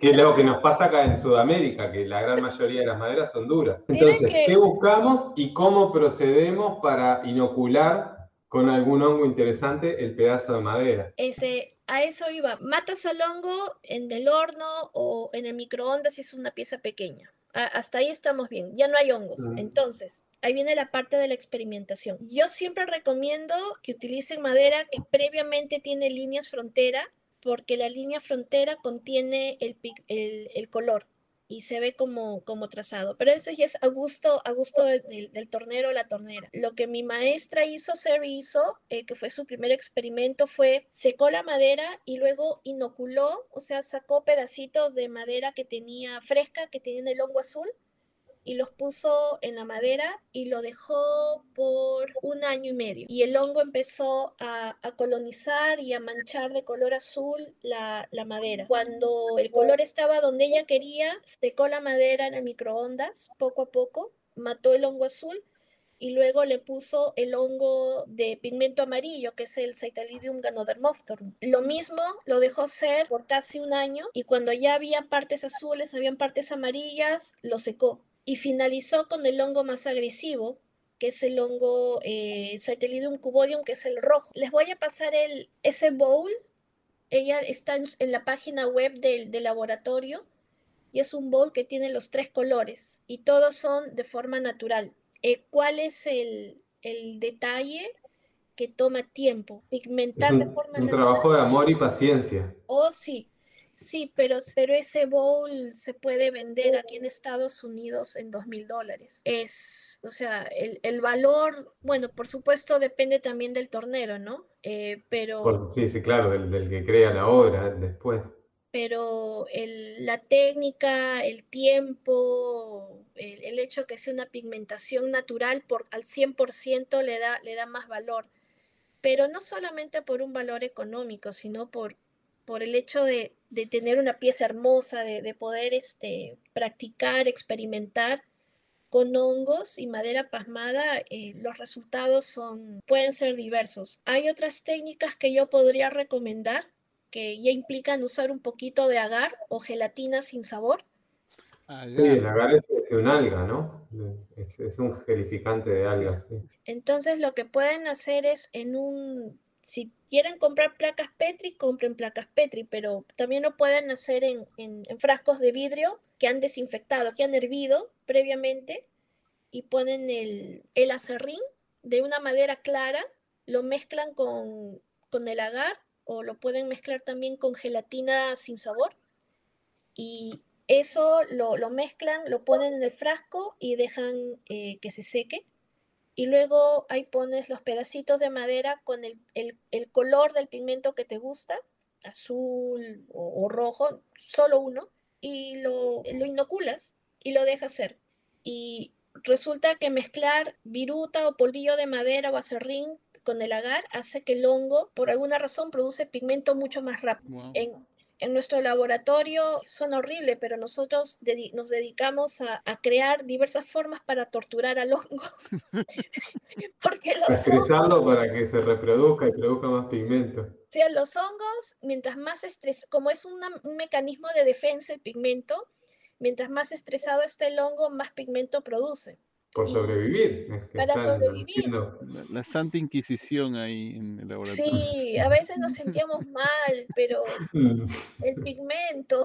que es lo que nos pasa acá en Sudamérica, que la gran mayoría de las maderas son duras. Entonces, ¿qué buscamos y cómo procedemos para inocular con algún hongo interesante el pedazo de madera? Este, a eso iba. Matas al hongo en el horno o en el microondas si es una pieza pequeña. hasta ahí estamos bien, ya no hay hongos. Mm. Entonces, ahí viene la parte de la experimentación. Yo siempre recomiendo que utilicen madera que previamente tiene líneas frontera porque la línea frontera contiene el, el, color y se ve como, como trazado. Pero eso ya es a gusto, a gusto del, del, tornero o la tornera. Lo que mi maestra hizo, Seri hizo, eh, que fue su primer experimento, fue secó la madera y luego inoculó, o sea, sacó pedacitos de madera que tenía fresca, que tenía el hongo azul, y los puso en la madera y lo dejó por un año y medio. Y el hongo empezó a, colonizar y a manchar de color azul la, madera. Cuando el color estaba donde ella quería, secó la madera en el microondas poco a poco, mató el hongo azul y luego le puso el hongo de pigmento amarillo, que es el Cytalidium ganodermophorum. Lo mismo lo dejó ser por casi un año y cuando ya había partes azules, habían partes amarillas, lo secó y finalizó con el hongo más agresivo, que es el hongo eh, cubodium, que es el rojo. Les voy a pasar el, ese bowl. Ella está en, la página web del, laboratorio y es un bowl que tiene los tres colores y todos son de forma natural. Eh, ¿Cuál es el, detalle? que toma tiempo. Pigmentar de forma un trabajo de amor y paciencia. Oh, sí. Sí, pero, pero ese bowl se puede vender aquí en Estados Unidos en dos mil dólares. Es, o sea, el, el, valor, bueno, por supuesto depende también del tornero, ¿no? Eh, pero... sí, sí, claro, del, del, que crea la obra después. Pero el, la técnica, el tiempo, el, el, hecho que sea una pigmentación natural por, al 100% le da, le da más valor. Pero no solamente por un valor económico, sino por, por el hecho de, tener una pieza hermosa, de, poder este, practicar, experimentar con hongos y madera pasmada, eh, los resultados son, pueden ser diversos. Hay otras técnicas que yo podría recomendar que ya implican usar un poquito de agar o gelatina sin sabor. Sí, el agar es un alga, ¿no? Es, un gelificante de algas. Entonces lo que pueden hacer es en un si quieren comprar placas Petri, compren placas Petri, pero también lo pueden hacer en, frascos de vidrio que han desinfectado, que han hervido previamente y ponen el, el acerrín de una madera clara, lo mezclan con, el agar o lo pueden mezclar también con gelatina sin sabor y eso lo, mezclan, lo ponen en el frasco y dejan eh, que se seque y luego ahí pones los pedacitos de madera con el, color del pigmento que te gusta, azul o, rojo, solo uno, y lo, lo, inoculas y lo dejas ser. Y resulta que mezclar viruta o polvillo de madera o acerrín con el agar hace que el hongo, por alguna razón, produce pigmento mucho más rápido. En, en nuestro laboratorio suena horrible, pero nosotros nos dedicamos a, crear diversas formas para torturar al hongo. [laughs] Porque los Estresarlo para que se reproduzca y produzca más pigmento. Sí, los hongos, mientras más estrés, como es un mecanismo de defensa el pigmento, mientras más estresado está el hongo, más pigmento produce. Por sobrevivir. para sobrevivir. La, Santa Inquisición ahí en el laboratorio. Sí, a veces nos sentíamos mal, pero [laughs] el pigmento.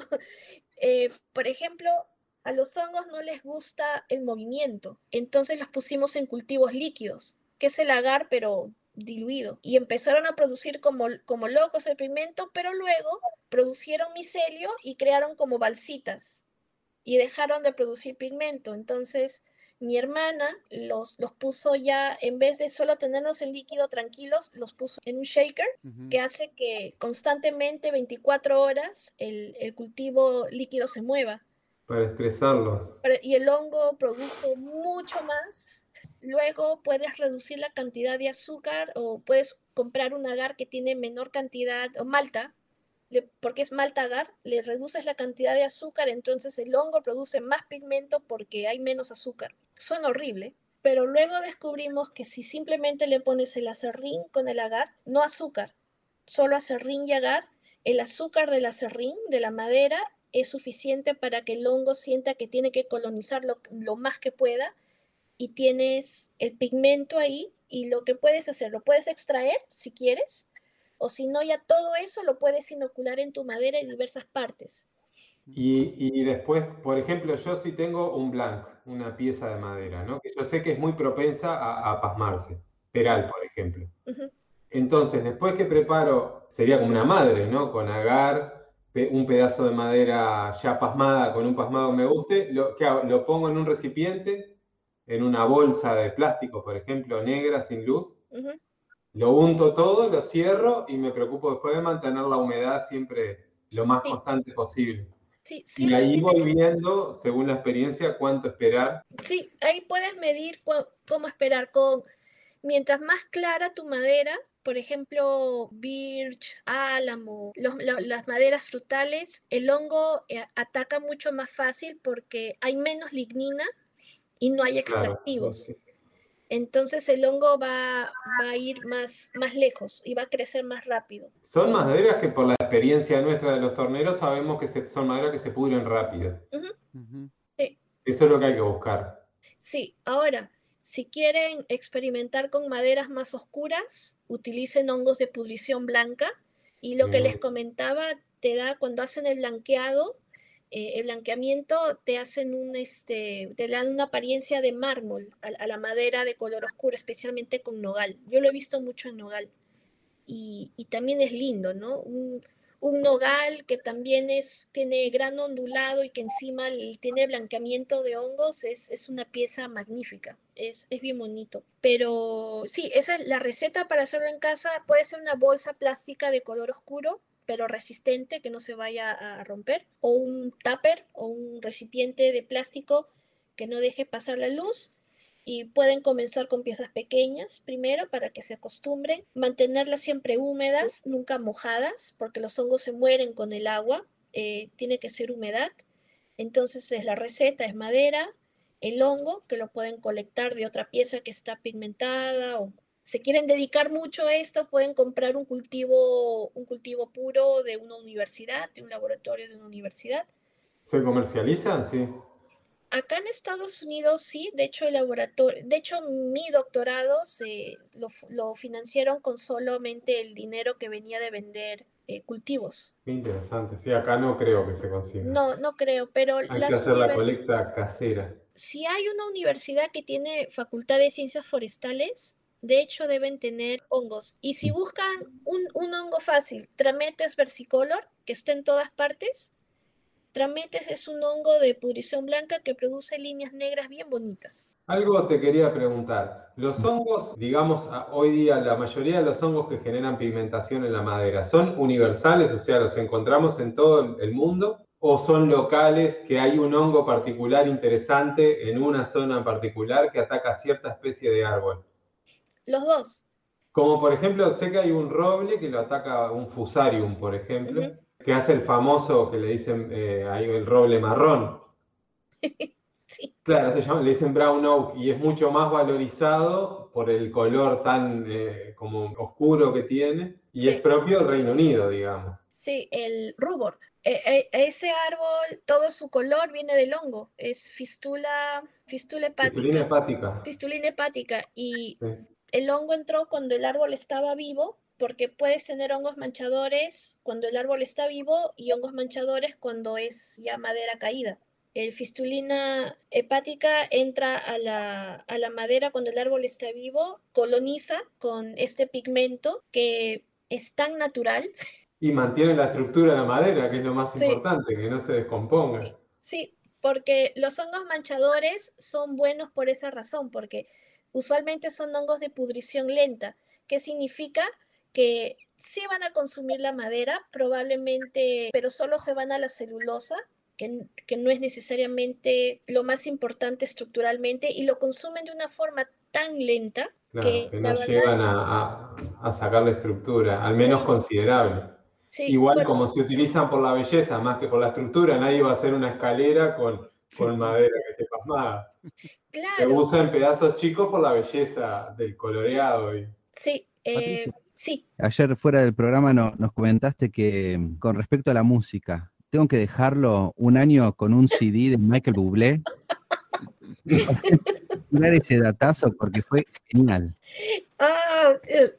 Eh, por ejemplo, a los hongos no les gusta el movimiento, entonces los pusimos en cultivos líquidos, que es el agar, pero diluido. Y empezaron a producir como, como locos el pigmento, pero luego producieron micelio y crearon como balsitas y dejaron de producir pigmento. Entonces, mi hermana los, los puso ya, en vez de solo tenerlos en líquido tranquilos, los puso en un shaker que hace que constantemente, 24 horas, el, cultivo líquido se mueva. Para estresarlo. Y el hongo produjo mucho más. Luego puedes reducir la cantidad de azúcar o puedes comprar un agar que tiene menor cantidad, o malta, porque es malta agar, le reduces la cantidad de azúcar, entonces el hongo produce más pigmento porque hay menos azúcar suena horrible, pero luego descubrimos que si simplemente le pones el acerrín con el agar, no azúcar, solo acerrín y agar, el azúcar del acerrín, de la madera, es suficiente para que el hongo sienta que tiene que colonizar lo, más que pueda y tienes el pigmento ahí y lo que puedes hacer, lo puedes extraer si quieres, o si no, ya todo eso lo puedes inocular en tu madera en diversas partes. Y, después, por ejemplo, yo sí tengo un blanc, una pieza de madera, ¿no? Que yo sé que es muy propensa a, pasmarse. Peral, por ejemplo. Entonces, después que preparo, sería como una madre, ¿no? Con agar, un pedazo de madera ya pasmada, con un pasmado que me guste, lo, lo pongo en un recipiente, en una bolsa de plástico, por ejemplo, negra, sin luz. Lo unto todo, lo cierro y me preocupo después de mantener la humedad siempre lo más constante posible y ahí voy viendo, según la experiencia, cuánto esperar. Sí, ahí puedes medir cómo esperar con, mientras más clara tu madera, por ejemplo, birch, álamo, las maderas frutales, el hongo eh, ataca mucho más fácil porque hay menos lignina y no hay extractivos. Entonces el hongo va, a ir más, más lejos y va a crecer más rápido. Son maderas que por la experiencia nuestra de los torneros sabemos que son maderas que se pudren rápido. Eso es lo que hay que buscar. Sí, ahora, si quieren experimentar con maderas más oscuras, utilicen hongos de pudrición blanca. Y lo que les comentaba, te da cuando hacen el blanqueado, eh, el blanqueamiento te hacen un, este, te dan una apariencia de mármol a, la madera de color oscuro, especialmente con nogal. Yo lo he visto mucho en nogal. Y, también es lindo, ¿no? Un, nogal que también es, tiene grano ondulado y que encima tiene blanqueamiento de hongos, es, es una pieza magnífica, es, es, bien bonito. Pero sí, esa es la receta para hacerlo en casa. Puede ser una bolsa plástica de color oscuro pero resistente que no se vaya a romper, o un tupper o un recipiente de plástico que no deje pasar la luz. Y pueden comenzar con piezas pequeñas primero para que se acostumbren, mantenerlas siempre húmedas, nunca mojadas, porque los hongos se mueren con el agua, eh, tiene que ser humedad. Entonces es la receta es madera, el hongo, que lo pueden colectar de otra pieza que está pigmentada o se quieren dedicar mucho a esto, pueden comprar un cultivo, un cultivo puro de una universidad, de un laboratorio de una universidad. ¿Se comercializan? Sí. Acá en Estados Unidos sí, de hecho el laboratorio, de hecho mi doctorado se lo, financiaron con solamente el dinero que venía de vender eh, cultivos. Qué interesante, sí, acá no creo que se consiga. No, no creo, pero... Hay que hacer la colecta casera. Si hay una universidad que tiene facultad de ciencias forestales, de hecho deben tener hongos. Y si buscan un, hongo fácil, Trametes versicolor, que está en todas partes, Trametes es un hongo de pudrición blanca que produce líneas negras bien bonitas. Algo te quería preguntar. Los hongos, digamos, hoy día la mayoría de los hongos que generan pigmentación en la madera, ¿son universales? O sea, ¿los encontramos en todo el mundo? ¿O son locales que hay un hongo particular interesante en una zona particular que ataca cierta especie de árbol? Los dos. Como por ejemplo, sé que hay un roble que lo ataca un fusarium, por ejemplo, que que hace el famoso que le dicen eh, ahí el roble marrón. [laughs] Sí, Claro, se llama, le dicen brown oak y es mucho más valorizado por el color tan eh, como oscuro que tiene y Sí. es propio del Reino Unido, digamos. sí, el rubor. Eh, eh, ese árbol, todo su color viene del hongo, es fistula, fistula hepática. hepática. Fistulina hepática. Y Sí. El hongo entró cuando el árbol estaba vivo, porque puedes tener hongos manchadores cuando el árbol está vivo y hongos manchadores cuando es ya madera caída. El fistulina hepática entra a la, a la madera cuando el árbol está vivo, coloniza con este pigmento que es tan natural. Y mantiene la estructura de la madera, que es lo más Sí. importante, que no se descomponga. Sí. Sí, porque los hongos manchadores son buenos por esa razón, porque usualmente son hongos de pudrición lenta, que significa que sí van a consumir la madera, probablemente, pero solo se van a la celulosa, que, que no es necesariamente lo más importante estructuralmente, y lo consumen de una forma tan lenta Claro, que no verdad- llegan a, a- a sacar la estructura, al menos Sí. considerable. Sí, Igual bueno, como se utilizan por la belleza más que por la estructura, nadie va a hacer una escalera con, con madera que esté pasmada. [laughs] Se usa en pedazos chicos por la belleza del coloreado. Y... sí, eh, sí, Ayer fuera del programa no- nos comentaste que mm, con respecto a la música, tengo que dejarlo un año con un CD de Michael Bublé. [laughs] [laughs] Dar ese datazo porque fue genial. Ah, eh,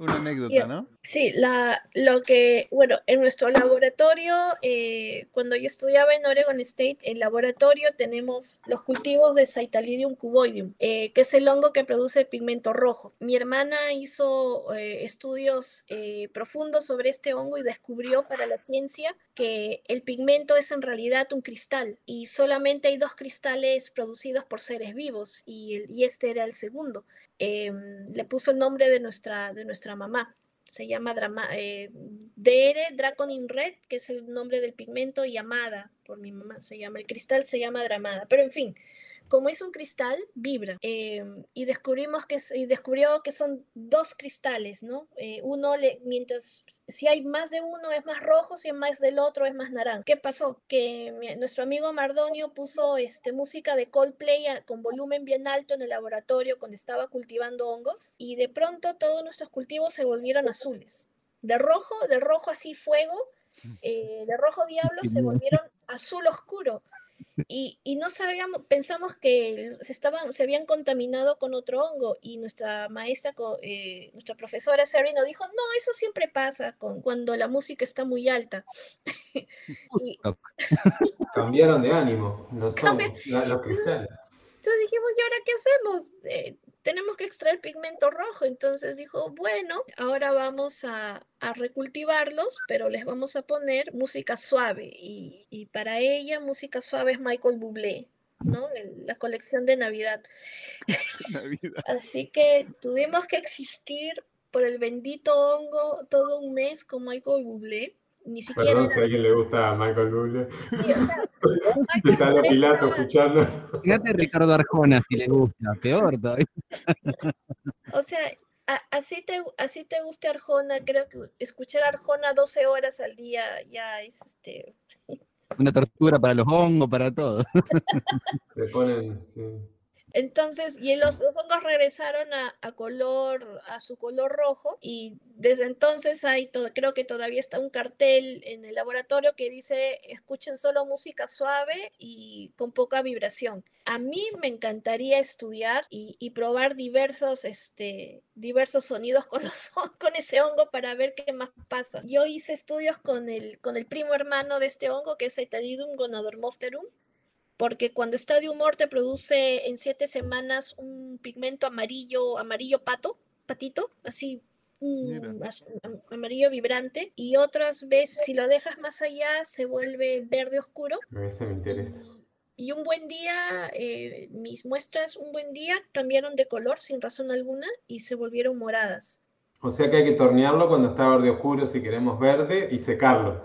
Una, anécdota. ¿no? Sí, la, lo que, bueno, en nuestro laboratorio, eh, cuando yo estudiaba en Oregon State, en laboratorio tenemos los cultivos de Cytalidium cuboideum, eh, que es el hongo que produce pigmento rojo. Mi hermana hizo eh, estudios profundos sobre este hongo y descubrió para la ciencia que el pigmento es en realidad un cristal y solamente hay dos cristales producidos por seres vivos y, el- y este era el segundo. Em, le puso el nombre de nuestra, de nuestra mamá. Se llama drama, eh, DR Draconin Red, que es el nombre del pigmento, y Amada, por mi mamá se llama, el cristal se llama Dramada, pero en fin, como es un cristal, vibra. eh, y descubrimos que, y descubrió que son dos cristales, ¿no? Eh, uno, le, mientras, si hay más de uno es más rojo, si hay más del otro es más naranja. ¿Qué pasó? Que mi- nuestro amigo Mardonio puso este, música de Coldplay a- con volumen bien alto en el laboratorio cuando estaba cultivando hongos y de pronto todos nuestros cultivos se volvieron azules. De rojo, de rojo así fuego, eh, de rojo diablo se volvieron azul oscuro. Y, y no sabíamos, pensamos que se, estaban, se habían contaminado con otro hongo y nuestra maestra, eh, nuestra profesora Sari nos dijo, no, eso siempre pasa con, cuando la música está muy alta. [laughs] y, [laughs] Cambiaron de ánimo los, la- los cristales. Entonces dijimos, ¿y ahora qué hacemos? Eh, tenemos que extraer pigmento rojo. Entonces dijo, bueno, ahora vamos a, a recultivarlos, pero les vamos a poner música suave. Y, y para ella, música suave es Michael Bublé, ¿no? La colección de Navidad. [laughs] Navidad. Así que tuvimos que existir por el bendito hongo todo un mes con Michael Bublé. Ni siquiera Perdón si a alguien le gusta a Michael Bublé. sí, o sea, [laughs] los Bublé Pilato está- escuchando. Fíjate Ricardo Arjona si le gusta, peor todavía. O sea, a- así te, así te guste Arjona, creo que escuchar Arjona 12 horas al día ya es este. Una tortura para los hongos, para todo. Se ponen, sí. Entonces, y los, los hongos regresaron a, color, a su color rojo, y desde entonces hay todo, creo que todavía está un cartel en el laboratorio que dice escuchen solo música suave y con poca vibración. A mí me encantaría estudiar y, probar diversos, este, diversos sonidos con, los, [laughs] con ese hongo para ver qué más pasa. Yo hice estudios con el, con el primo hermano de este hongo, que es Cytalidum gonadormopterum, porque cuando está de humor te produce en siete semanas un pigmento amarillo, amarillo pato, patito, así un amarillo vibrante, y otras veces si lo dejas más allá se vuelve verde oscuro. Me interesa. Y y un buen día, eh, mis muestras un buen día cambiaron de color sin razón alguna y se volvieron moradas. O sea que hay que tornearlo cuando está verde oscuro si queremos verde y secarlo.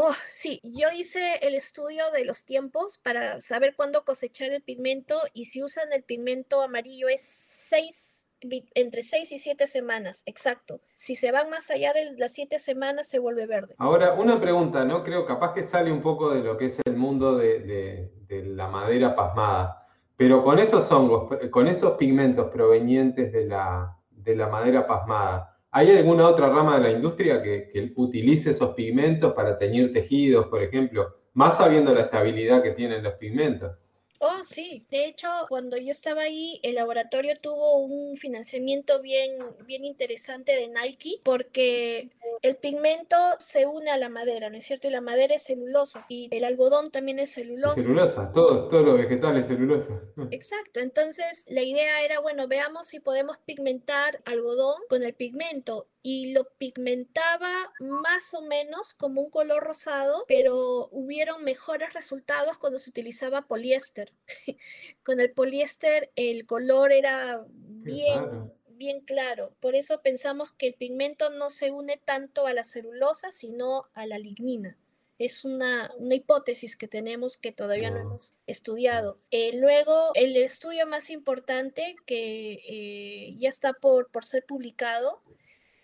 Oh, sí, yo hice el estudio de los tiempos para saber cuándo cosechar el pigmento y si usan el pigmento amarillo es seis, entre 6 y 7 semanas, exacto. Si se van más allá de las 7 semanas, se vuelve verde. Ahora, una pregunta, ¿no? Creo capaz que sale un poco de lo que es el mundo de, la madera pasmada, pero con esos hongos, con esos pigmentos provenientes de la, de la madera pasmada, ¿hay alguna otra rama de la industria que, utilice esos pigmentos para teñir tejidos, por ejemplo? Más sabiendo la estabilidad que tienen los pigmentos. Oh, sí. De hecho, cuando yo estaba ahí, el laboratorio tuvo un financiamiento bien, bien interesante de Nike porque el pigmento se une a la madera, ¿no es cierto? Y la madera es celulosa y el algodón también es celulosa. Celulosa, todos, todos los vegetales celulosa. Exacto. Entonces, la idea era, bueno, veamos si podemos pigmentar algodón con el pigmento y lo pigmentaba más o menos como un color rosado, pero hubieron mejores resultados cuando se utilizaba poliéster. [laughs] Con el poliéster el color era bien, bien claro. Por eso pensamos que el pigmento no se une tanto a la celulosa, sino a la lignina. Es una, hipótesis que tenemos que todavía no hemos estudiado. Eh, luego, el estudio más importante que eh, ya está por, por ser publicado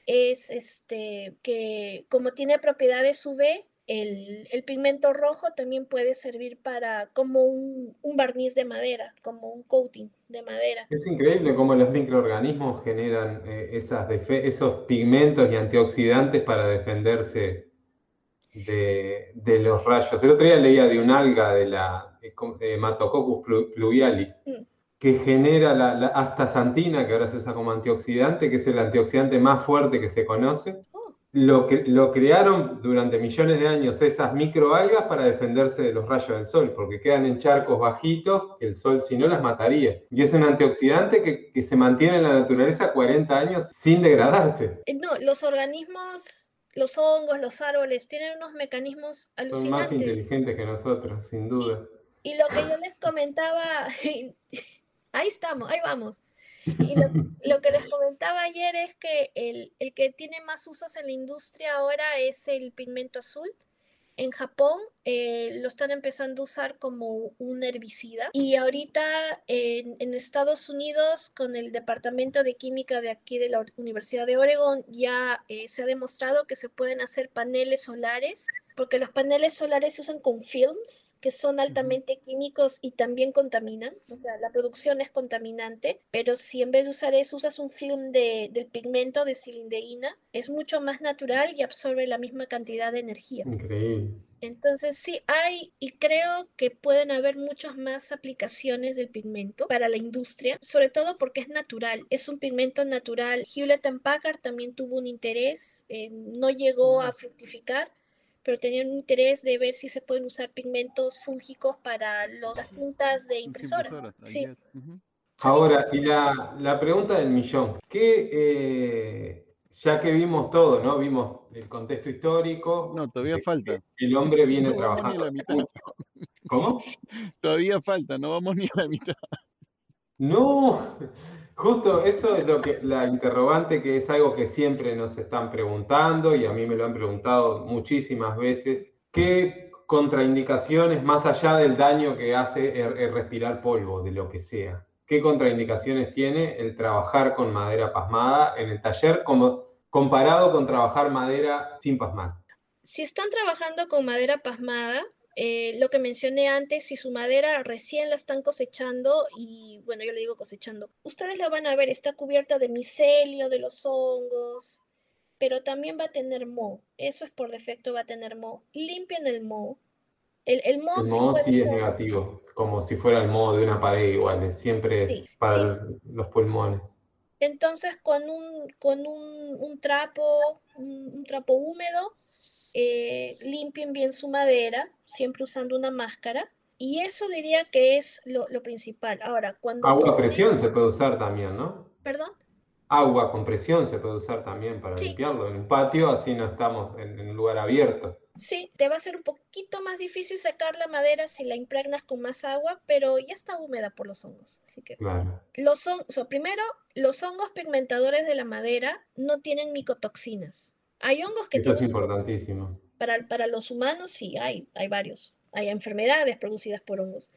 es este, que como tiene propiedades UV, el, el, pigmento rojo también puede servir para como un, un, barniz de madera, como un coating de madera. Es increíble cómo los microorganismos generan eh, esas esos pigmentos y antioxidantes para defenderse de, de, los rayos. El otro día leía de un alga de la Hematococcus pluvialis, mm que genera la, astaxantina, que ahora se usa como antioxidante, que es el antioxidante más fuerte que se conoce. Lo, que, lo crearon durante millones de años esas microalgas para defenderse de los rayos del sol, porque quedan en charcos bajitos que el sol si no las mataría. Y es un antioxidante que, que se mantiene en la naturaleza 40 años sin degradarse. Eh, no, los organismos los hongos, los árboles, tienen unos mecanismos alucinantes. Son más inteligentes que nosotros, sin duda. Y, y lo que yo les comentaba, [laughs] ahí estamos, ahí vamos. Y lo, que les comentaba ayer es que el, el, que tiene más usos en la industria ahora es el pigmento azul. En Japón eh, lo están empezando a usar como un herbicida y ahorita en, Estados Unidos con el Departamento de Química de aquí de la Universidad de Oregon ya eh, se ha demostrado que se pueden hacer paneles solares porque los paneles solares se usan con films, que son altamente químicos y también contaminan, o sea, la producción es contaminante, pero si en vez de usar eso usas un film de, del pigmento de cilindeína, es mucho más natural y absorbe la misma cantidad de energía. Increíble. Entonces sí hay y creo que pueden haber muchas más aplicaciones del pigmento para la industria, sobre todo porque es natural, es un pigmento natural. Hewlett Packard también tuvo un interés, eh, no llegó a fructificar, pero tenían un interés de ver si se pueden usar pigmentos fúngicos para las tintas de impresora. Sí. Ahora, y la, la, pregunta del millón, que eh, ya que vimos todo, ¿no? Vimos el contexto histórico. No, todavía falta. El hombre viene trabajando. ¿Cómo? [laughs] Todavía falta, no vamos ni a la mitad. No, Justo eso es lo que la interrogante que es algo que siempre nos están preguntando y a mí me lo han preguntado muchísimas veces. ¿Qué contraindicaciones, más allá del daño que hace el, respirar polvo, de lo que sea, qué contraindicaciones tiene el trabajar con madera pasmada en el taller como, comparado con trabajar madera sin pasmar? Si están trabajando con madera pasmada, eh, lo que mencioné antes, si su madera recién la están cosechando, y bueno, yo le digo cosechando, ustedes la van a ver, está cubierta de micelio, de los hongos, pero también va a tener moho. Eso es por defecto, va a tener moho. Limpien el moho. El, el moho, sí, es negativo, como si fuera el moho de una pared igual, siempre para los pulmones. Entonces, con un, con un, trapo, un trapo húmedo, eh, limpien bien su madera, siempre usando una máscara. Y eso diría que es lo, principal. Ahora, cuando... Agua a presión se puede usar también, ¿no? ¿Perdón? Agua con presión se puede usar también para limpiarlo en un patio, así no estamos en, un lugar abierto. Sí, te va a ser un poquito más difícil sacar la madera si la impregnas con más agua, pero ya está húmeda por los hongos. Así que claro. los primero, los hongos pigmentadores de la madera no tienen micotoxinas. Hay hongos que Eso es importantísimo. Para, para los humanos sí, hay, hay varios. Hay enfermedades producidas por hongos.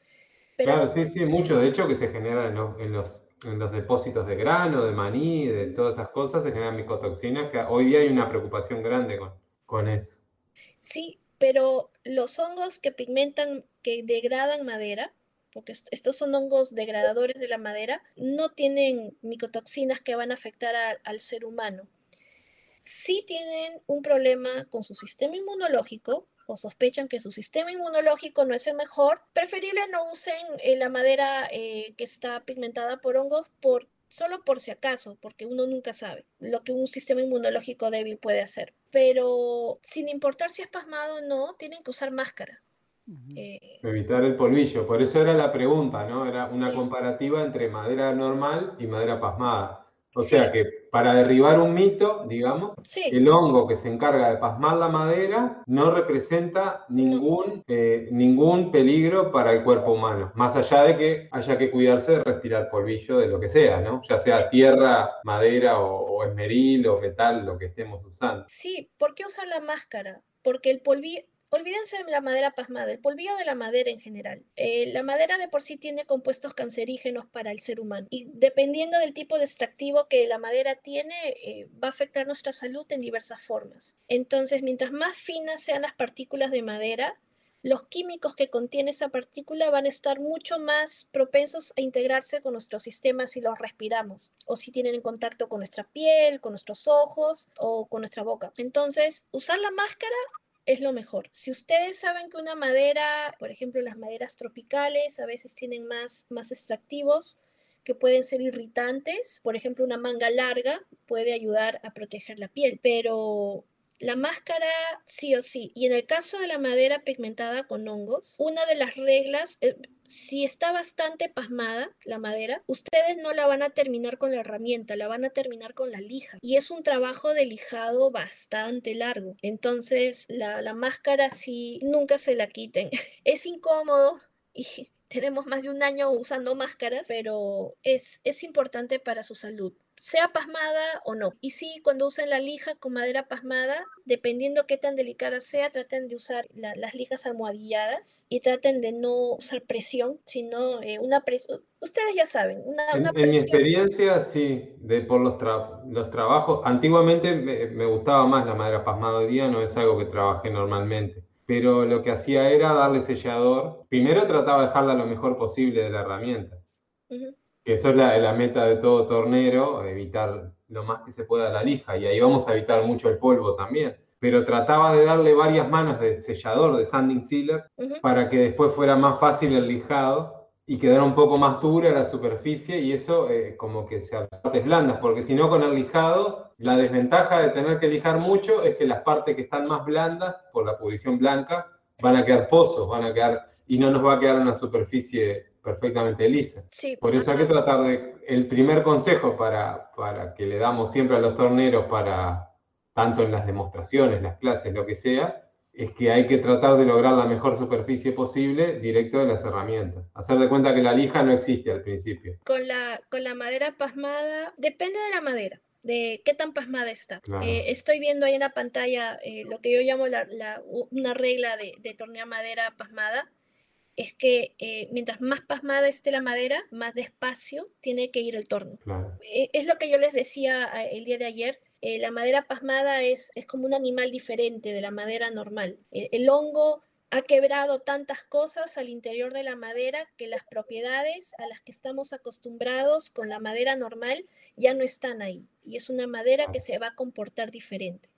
claro, sí, sí, muchos de hecho que se generan en los, en los depósitos de grano, de maní, de todas esas cosas, se generan micotoxinas, que hoy día hay una preocupación grande con, con eso. Sí, pero los hongos que pigmentan, que degradan madera, porque estos son hongos degradadores de la madera, no tienen micotoxinas que van a afectar al ser humano. Sí tienen un problema con su sistema inmunológico o sospechan que su sistema inmunológico no es el mejor, preferible no usen eh, la madera eh, que está pigmentada por hongos por solo por si acaso, porque uno nunca sabe lo que un sistema inmunológico débil puede hacer. Pero sin importar si es pasmado o no, tienen que usar máscara. Eh, Evitar el polvillo, por eso era la pregunta, ¿no? Era una comparativa entre madera normal y madera pasmada. O sea que para derribar un mito, digamos, el hongo que se encarga de pasmar la madera no representa ningún, eh, ningún peligro para el cuerpo humano, más allá de que haya que cuidarse de respirar polvillo de lo que sea, ¿no? Ya sea tierra, madera o, o esmeril o metal, lo que estemos usando. Sí, ¿por qué usar la máscara? Porque el polvillo, Olvídense de la madera pasmada, el polvillo de la madera en general. Eh, la madera de por sí tiene compuestos cancerígenos para el ser humano y dependiendo del tipo de extractivo que la madera tiene, eh, va a afectar nuestra salud en diversas formas. Entonces, mientras más finas sean las partículas de madera, los químicos que contiene esa partícula van a estar mucho más propensos a integrarse con nuestro sistema si los respiramos o si tienen en contacto con nuestra piel, con nuestros ojos o con nuestra boca. Entonces, usar la máscara es lo mejor. Si ustedes saben que una madera, por ejemplo, las maderas tropicales a veces tienen más, más extractivos que pueden ser irritantes, por ejemplo, una manga larga puede ayudar a proteger la piel, pero la máscara sí o sí. Y en el caso de la madera pigmentada con hongos, una de las reglas, eh, si está bastante pasmada la madera, ustedes no la van a terminar con la herramienta, la van a terminar con la lija. Y es un trabajo de lijado bastante largo. Entonces, la, la máscara sí, nunca se la quiten. [laughs] es incómodo y [laughs] tenemos más de un año usando máscaras, pero es, es importante para su salud sea pasmada o no. Y sí, cuando usen la lija con madera pasmada, dependiendo qué tan delicada sea, traten de usar las lijas almohadilladas y traten de no usar presión, sino eh, una presión. Ustedes ya saben, una, en, en mi experiencia, sí, de por los, los trabajos. Antiguamente me, me, gustaba más la madera pasmada, hoy día no es algo que trabajé normalmente. Pero lo que hacía era darle sellador. Primero trataba de dejarla lo mejor posible de la herramienta que eso es la, meta de todo tornero, evitar lo más que se pueda la lija, y ahí vamos a evitar mucho el polvo también. Pero trataba de darle varias manos de sellador, de sanding sealer, para que después fuera más fácil el lijado y quedara un poco más dura la superficie, y eso eh, como que se partes blandas, porque si no con el lijado, la desventaja de tener que lijar mucho es que las partes que están más blandas, por la pudrición blanca, van a quedar pozos, van a quedar, y no nos va a quedar una superficie perfectamente lisa. Por eso hay que tratar de, el primer consejo para, para que le damos siempre a los torneros, para tanto en las demostraciones, las clases, lo que sea, es que hay que tratar de lograr la mejor superficie posible directo de las herramientas. Hacer de cuenta que la lija no existe al principio. Con la, con la madera pasmada, depende de la madera de qué tan pasmada está. Eh, estoy viendo ahí en la pantalla eh, lo que yo llamo la, una regla de, de tornear madera pasmada es que eh, mientras más pasmada esté la madera, más despacio tiene que ir el torno. Eh, es lo que yo les decía eh, el día de ayer. la madera pasmada es, es, como un animal diferente de la madera normal. el hongo ha quebrado tantas cosas al interior de la madera que las propiedades a las que estamos acostumbrados con la madera normal ya no están ahí. Y es una madera que se va a comportar diferente.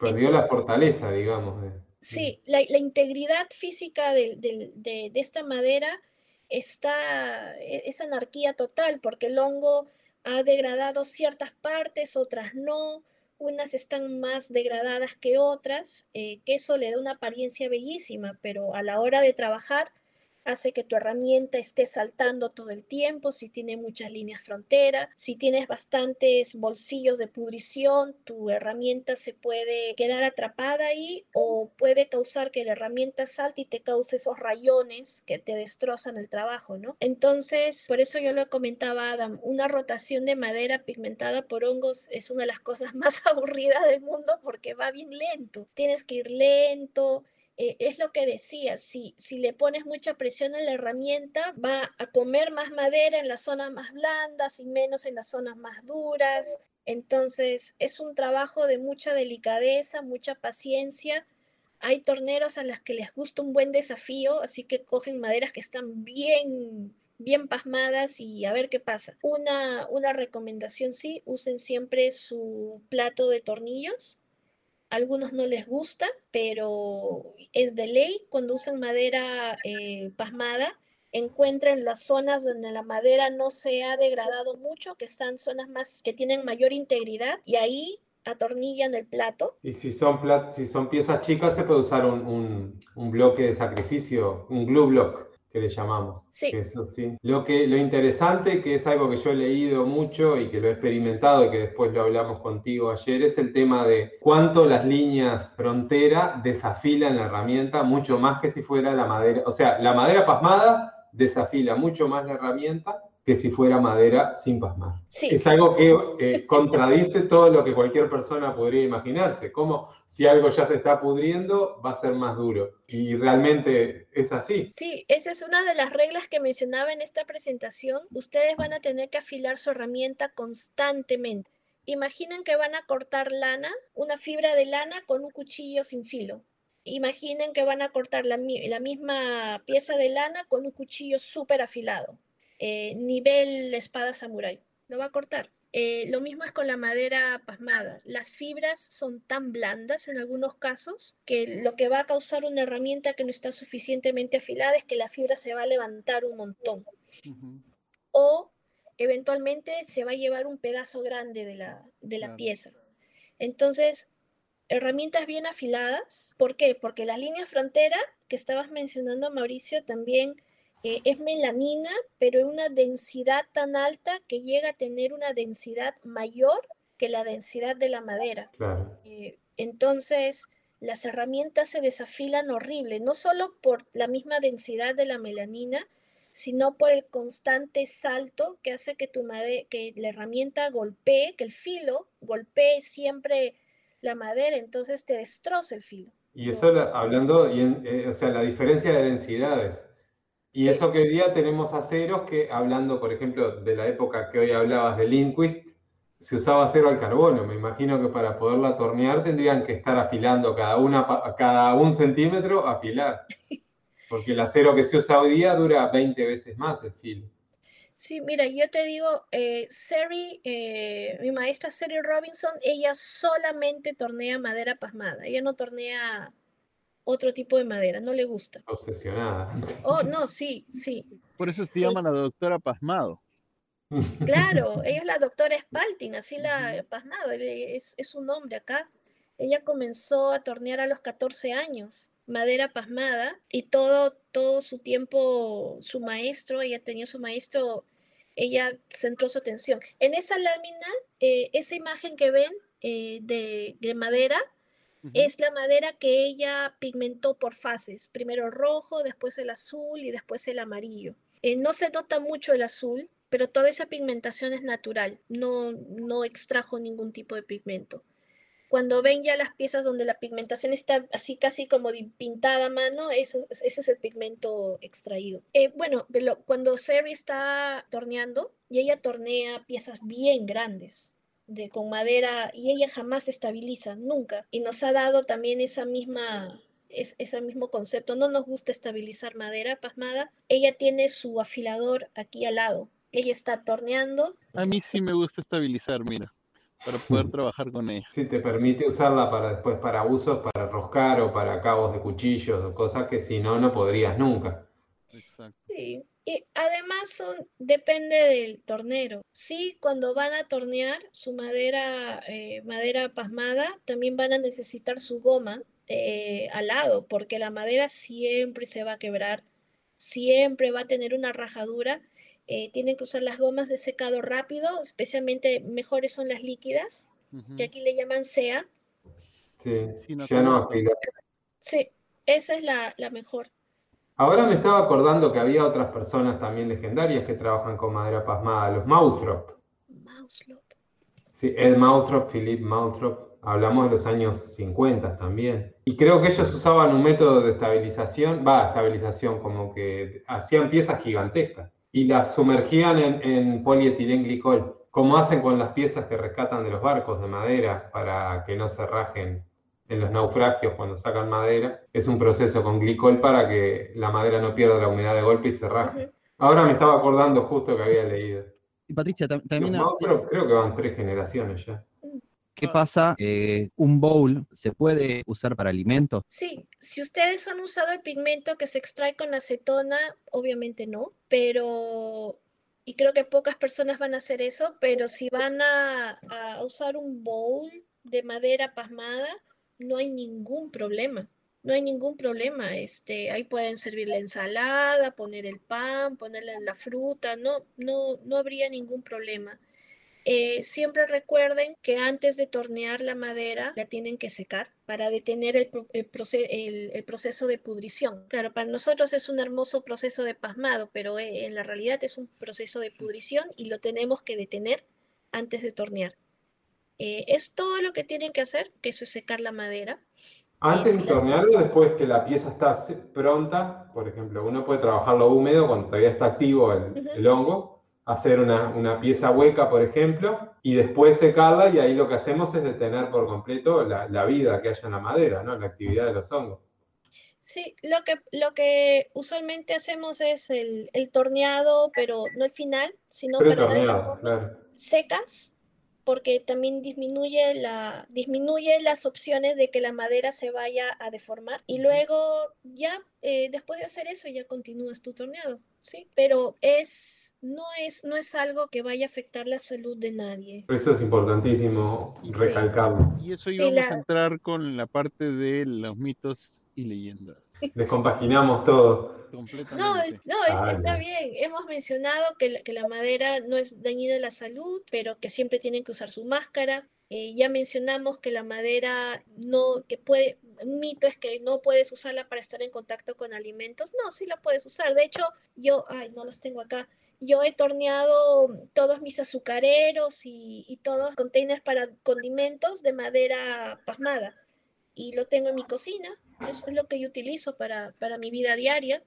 Perdió la fortaleza, digamos. Sí, la, integridad física de, esta madera está, e, es anarquía total, porque el hongo ha degradado ciertas partes, otras no, unas están más degradadas que otras, eh, que eso le da una apariencia bellísima, pero a la hora de trabajar hace que tu herramienta esté saltando todo el tiempo, si tiene muchas líneas frontera, si tienes bastantes bolsillos de pudrición, tu herramienta se puede quedar atrapada ahí o puede causar que la herramienta salte y te cause esos rayones que te destrozan el trabajo, ¿no? Entonces, por eso yo lo comentaba Adam, una rotación de madera pigmentada por hongos es una de las cosas [laughs] más aburridas del mundo porque va bien lento. Tienes que ir lento, eh, es lo que decía, si, si le pones mucha presión en la herramienta, va a comer más madera en las zonas más blandas y menos en las zonas más duras. Entonces, es un trabajo de mucha delicadeza, mucha paciencia. Hay torneros a las que les gusta un buen desafío, así que cogen maderas que están bien bien pasmadas y a ver qué pasa. Una, una recomendación sí, usen siempre su plato de tornillos algunos no les gusta, pero es de ley cuando usan madera eh, pasmada, encuentren las zonas donde la madera no se ha degradado mucho, que están zonas más que tienen mayor integridad y ahí atornillan el plato. Y si son, si son piezas chicas se puede usar un, un bloque de sacrificio, un glue block que le llamamos. Sí. Eso sí. Lo, que, lo interesante, que es algo que yo he leído mucho y que lo he experimentado y que después lo hablamos contigo ayer, es el tema de cuánto las líneas frontera desafilan la herramienta, mucho más que si fuera la madera. O sea, la madera pasmada desafila mucho más la herramienta que si fuera madera sin pasmar. Es algo que eh, contradice [laughs] todo lo que cualquier persona podría imaginarse, como si algo ya se está pudriendo, va a ser más duro. Y realmente es así. Sí, esa es una de las reglas que mencionaba en esta presentación. Ustedes van a tener que afilar su herramienta constantemente. Imaginen que van a cortar lana, una fibra de lana con un cuchillo sin filo. Imaginen que van a cortar la, la misma pieza de lana con un cuchillo súper afilado eh, nivel espada samurai. Lo va a cortar. Eh, lo mismo es con la madera pasmada. Las fibras son tan blandas en algunos casos que lo que va a causar una herramienta que no está suficientemente afilada es que la fibra se va a levantar un montón. O eventualmente se va a llevar un pedazo grande de la, de la pieza. Entonces, herramientas bien afiladas. ¿Por qué? Porque la línea frontera que estabas mencionando, Mauricio, también eh, es melanina, pero en una densidad tan alta que llega a tener una densidad mayor que la densidad de la madera. Eh, entonces, las herramientas se desafilan horrible, no solo por la misma densidad de la melanina, sino por el constante salto que hace que, tu que la herramienta golpee, que el filo golpee siempre la madera, entonces te destroza el filo. Y eso hablando, y eh, o sea, la diferencia de densidades. Y eso que hoy día tenemos aceros que, hablando, por ejemplo, de la época que hoy hablabas de Lindquist, se usaba acero al carbono. Me imagino que para poderlo atornear tendrían que estar afilando cada, una, cada un centímetro, afilar. Porque el acero que se usa hoy día dura 20 veces más el filo. Sí, mira, yo te digo, eh, Seri, eh, mi maestra Seri Robinson, ella solamente tornea madera pasmada, ella no tornea otro tipo de madera, no le gusta. Obsesionada. [laughs] Oh, no, sí, sí. Por eso se llama la doctora Pasmado. Claro, ella es la doctora Spaltin, así la Pasmado, es, es su nombre acá. Ella comenzó a tornear a los 14 años, madera pasmada, y todo, todo su tiempo, su maestro, ella tenía su maestro, ella centró su atención. En esa lámina, eh, esa imagen que ven eh, de, de madera, es la madera que ella pigmentó por fases, primero rojo, después el azul y después el amarillo. Eh, no se nota mucho el azul, pero toda esa pigmentación es natural, no, no extrajo ningún tipo de pigmento. Cuando ven ya las piezas donde la pigmentación está así casi como pintada a mano, eso, ese es el pigmento extraído. Eh, bueno, cuando Seri está torneando, y ella tornea piezas bien grandes, de, con madera y ella jamás se estabiliza, nunca. Y nos ha dado también esa misma, es, ese mismo concepto. No nos gusta estabilizar madera pasmada. Ella tiene su afilador aquí al lado. Ella está torneando. A mí sí me gusta estabilizar, mira, para poder trabajar con ella. Sí, te permite usarla para después para usos, para roscar o para cabos de cuchillos o cosas que si no, no podrías nunca. Exacto. Sí, y además son, depende del tornero. Sí, cuando van a tornear su madera, eh, madera pasmada, también van a necesitar su goma eh, al lado, porque la madera siempre se va a quebrar, siempre va a tener una rajadura. Eh, tienen que usar las gomas de secado rápido, especialmente mejores son las líquidas, que aquí le llaman SEA. Sí, ya no Sí, esa es la, la mejor. Ahora me estaba acordando que había otras personas también legendarias que trabajan con madera pasmada, los Mouthrop. Mouthrop. Sí, Ed Mouthrop, Philip Mouthrop. hablamos de los años 50 también. Y creo que ellos usaban un método de estabilización, va, estabilización, como que hacían piezas gigantescas y las sumergían en, en polietilenglicol, como hacen con las piezas que rescatan de los barcos de madera para que no se rajen en los naufragios cuando sacan madera. Es un proceso con glicol para que la madera no pierda la humedad de golpe y se raje. Ahora me estaba acordando justo que había leído. Y Patricia, también... creo, creo que van tres generaciones ya. ¿Qué pasa? Eh, ¿Un bowl se puede usar para alimentos? Sí, si ustedes han usado el pigmento que se extrae con acetona, obviamente no, pero y creo que pocas personas van a hacer eso, pero si van a, a, usar un bowl de madera pasmada, no hay ningún problema. No hay ningún problema. Este, ahí pueden servir la ensalada, poner el pan, ponerle la fruta, no, no, no habría ningún problema. Eh, siempre recuerden que antes de tornear la madera la tienen que secar para detener el, proceso de pudrición. Claro, para nosotros es un hermoso proceso de pasmado, pero eh, en la realidad es un proceso de pudrición y lo tenemos que detener antes de tornear. Eh, es todo lo que tienen que hacer, que eso es secar la madera. Antes de tornearlo, después que la pieza está pronta, por ejemplo, uno puede trabajarlo húmedo cuando todavía está activo el hongo, hacer una, pieza hueca, por ejemplo, y después secarla y ahí lo que hacemos es detener por completo la, vida que haya en la madera, ¿no? la actividad de los hongos. Sí, lo que, lo que usualmente hacemos es el, torneado, pero no el final, sino para secas porque también disminuye, la, disminuye las opciones de que la madera se vaya a deformar. Y luego ya, eh, después de hacer eso, ya continúas tu torneado, ¿sí? Pero es, no, es, no es algo que vaya a afectar la salud de nadie. Eso es importantísimo recalcarlo. Y eso íbamos a entrar con la parte de los mitos y leyendas. Descompaginamos todo. No, no está bien. Hemos mencionado que la, que la, madera no es dañina a la salud, pero que siempre tienen que usar su máscara. Eh, ya mencionamos que la madera no, que puede, un mito es que no puedes usarla para estar en contacto con alimentos. No, sí la puedes usar. De hecho, yo, ay, no los tengo acá. Yo he torneado todos mis azucareros y, y todos los containers para condimentos de madera pasmada y lo tengo en mi cocina. Eso es lo que yo utilizo para, para mi vida diaria.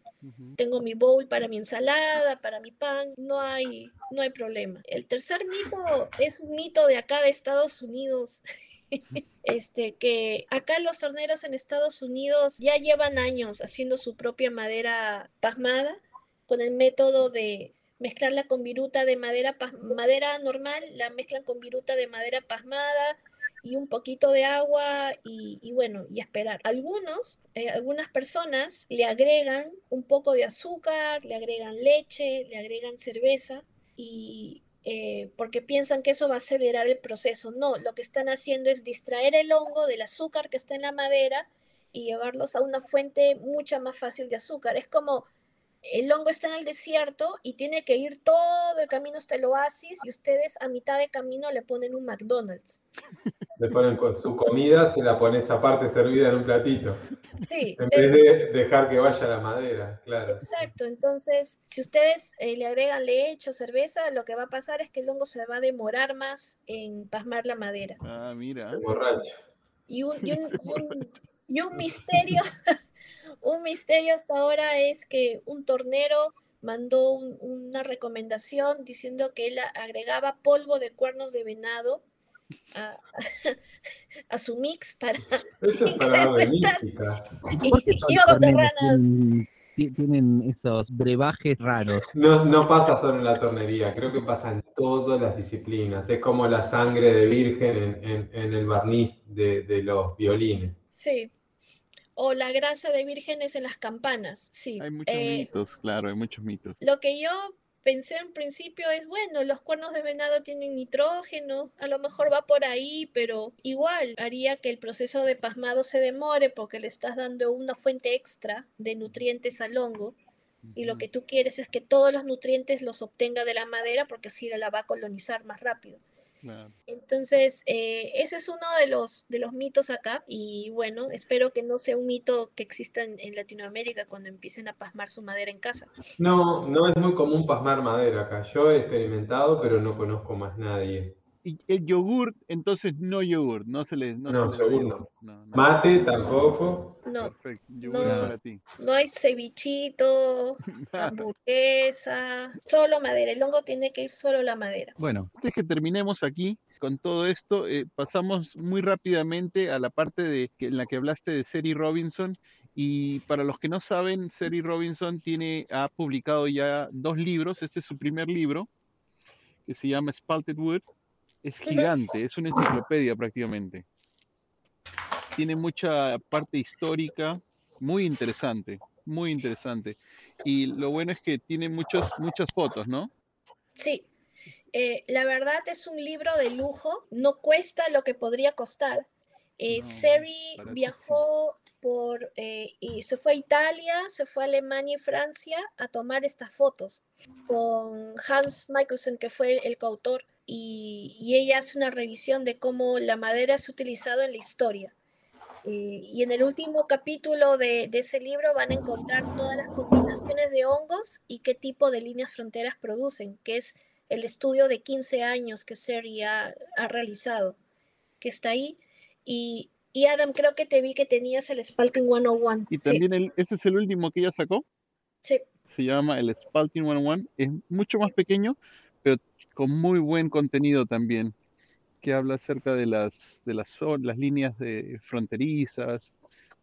Tengo mi bowl para mi ensalada, para mi pan. No hay, no hay problema. El tercer mito es un mito de acá de Estados Unidos. [laughs] este, que acá los torneros en Estados Unidos ya llevan años haciendo su propia madera pasmada con el método de mezclarla con viruta de madera, madera normal, la mezclan con viruta de madera pasmada, y un poquito de agua y, bueno, y esperar. Algunos, eh, algunas personas le agregan un poco de azúcar, le agregan leche, le agregan cerveza y eh, porque piensan que eso va a acelerar el proceso. No, lo que están haciendo es distraer el hongo del azúcar que está en la madera y llevarlos a una fuente mucho más fácil de azúcar. Es como el hongo está en el desierto y tiene que ir todo el camino hasta el oasis y ustedes a mitad de camino le ponen un McDonald's. Le ponen con su comida, se la pones aparte servida en un platito. Sí. [laughs] En vez de dejar que vaya la madera, claro. Exacto, entonces si ustedes eh, le agregan leche o cerveza, lo que va a pasar es que el hongo se va a demorar más en pasmar la madera. Ah, mira. Borracho. Y un, y un, y un [laughs] misterio un misterio hasta ahora es que un tornero mandó una recomendación diciendo que él agregaba polvo de cuernos de venado a, [laughs] su mix para Eso es para de ranas tienen esos brebajes raros. No, no pasa solo en la tornería, creo que pasa en todas las disciplinas. Es como la sangre de virgen en, en, el barniz de, de, los violines. Sí, o la grasa de vírgenes en las campanas, sí. Hay muchos eh, mitos, claro, hay muchos mitos. Lo que yo pensé en principio es, bueno, los cuernos de venado tienen nitrógeno, a lo mejor va por ahí, pero igual haría que el proceso de pasmado se demore porque le estás dando una fuente extra de nutrientes al hongo. Y lo que tú quieres es que todos los nutrientes los obtenga de la madera porque así la va a colonizar más rápido. Entonces, eh, ese es uno de los, de los mitos acá y bueno, espero que no sea un mito que exista en, Latinoamérica cuando empiecen a pasmar su madera en casa. No, no es muy común pasmar madera acá. Yo he experimentado, pero no conozco más nadie. Y el yogur, entonces no yogur, no se le... No, se no. No, no. Mate tampoco. No, Perfecto, yogur No. es para ti. no hay cevichito, [laughs] hamburguesa, solo madera. El hongo tiene que ir solo la madera. Bueno, Antes que terminemos aquí con todo esto, eh, pasamos muy rápidamente a la parte de que, en la que hablaste de Seri Robinson. Y para los que no saben, Seri Robinson tiene, ha publicado ya dos libros. Este es su primer libro, que se llama Spalted Wood. Es gigante, es una enciclopedia prácticamente. Tiene mucha parte histórica, muy interesante, muy interesante. Y lo bueno es que tiene muchos, muchas fotos, ¿no? Sí, eh, la verdad es un libro de lujo, no cuesta lo que podría costar. Eh, No, Seri viajó por, eh, y se fue a Italia, se fue a Alemania y Francia a tomar estas fotos con Hans Michelsen, que fue el coautor, y, y ella hace una revisión de cómo la madera es utilizado en la historia. Eh, y en el último capítulo de, de ese libro van a encontrar todas las combinaciones de hongos y qué tipo de líneas fronteras producen, que es el estudio de 15 años que Seri ha, ha realizado, que está ahí. Y, y Adam, creo que te vi que tenías el Spalting 101. Y Sí, también el, ese es el último que ella sacó. sí, Se llama el Spalting 101. Es mucho más pequeño, con muy buen contenido también, que habla acerca de las, de las, las líneas de fronterizas,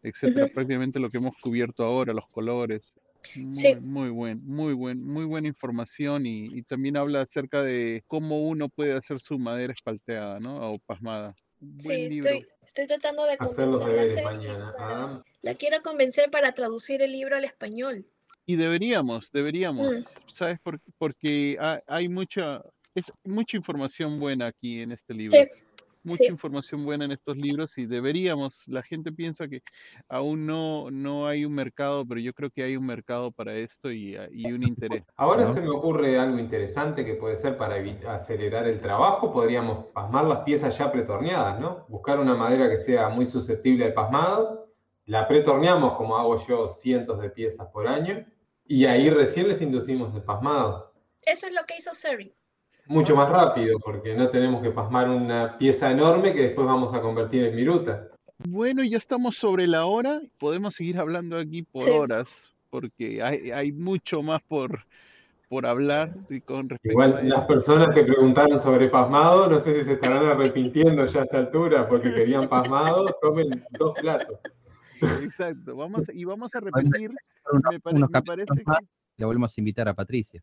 etcétera. Prácticamente lo que hemos cubierto ahora, los colores. Muy, Sí. muy buen, muy buen, muy buena información y, y también habla acerca de cómo uno puede hacer su madera espalteada, ¿no? O pasmada. Sí, estoy, estoy tratando de Hacer los convencer a deberes Seri mañana. para- Adam, la quiero convencer para traducir el libro al español. Y deberíamos, deberíamos, Mm. ¿sabes? Por- porque ha- hay mucha, es mucha información buena aquí en este libro. Sí, Mucha sí. información buena en estos libros y deberíamos, la gente piensa que aún no, no hay un mercado, pero yo creo que hay un mercado para esto y, ah, y un [laughs] interés. Ahora ¿No? se me ocurre algo interesante que puede ser para acelerar el trabajo. Podríamos pasmar las piezas ya pretorneadas, ¿no? Buscar una madera que sea muy susceptible al pasmado. La pretorneamos como hago yo cientos de piezas por año. Y ahí recién les inducimos el pasmado. Eso es lo que hizo Seri. Mucho más rápido, porque no tenemos que pasmar una pieza enorme que después vamos a convertir en viruta. Bueno, ya estamos sobre la hora, podemos seguir hablando aquí por Sí. horas, porque hay, hay mucho más por, por hablar y con respecto a Igual las personas que preguntaron sobre pasmado, no sé si se estarán arrepintiendo ya a esta altura porque [laughs] querían pasmado, tomen dos platos. Exacto, vamos, y vamos a repetir, me, pare- me parece que, le volvemos a invitar a Patricia.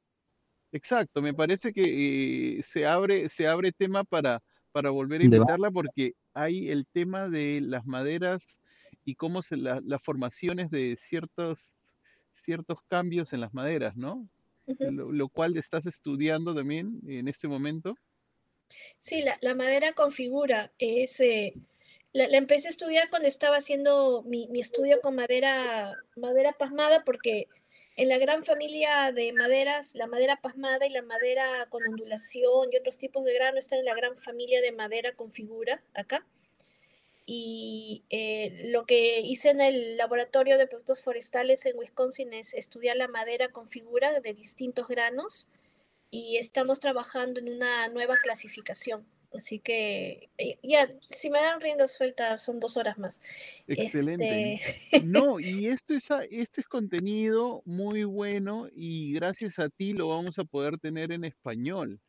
Exacto, me parece que eh, se abre, se abre tema para, para volver a invitarla porque hay el tema de las maderas y cómo se la- las formaciones de ciertos, ciertos cambios en las maderas, ¿no? Lo cual estás estudiando también en este momento. Sí, la, la madera configura. Es, eh, la, la empecé a estudiar cuando estaba haciendo mi, mi estudio con madera, madera pasmada, porque en la gran familia de maderas, la madera pasmada y la madera con ondulación y otros tipos de grano están en la gran familia de madera con figura acá. Y eh, lo que hice en el laboratorio de productos forestales en Wisconsin es estudiar la madera con figura de distintos granos y estamos trabajando en una nueva clasificación. Así que ya, si me dan rienda suelta, son dos horas más. Excelente. Este, [laughs] No, y esto es, este es contenido muy bueno y gracias a ti lo vamos a poder tener en español.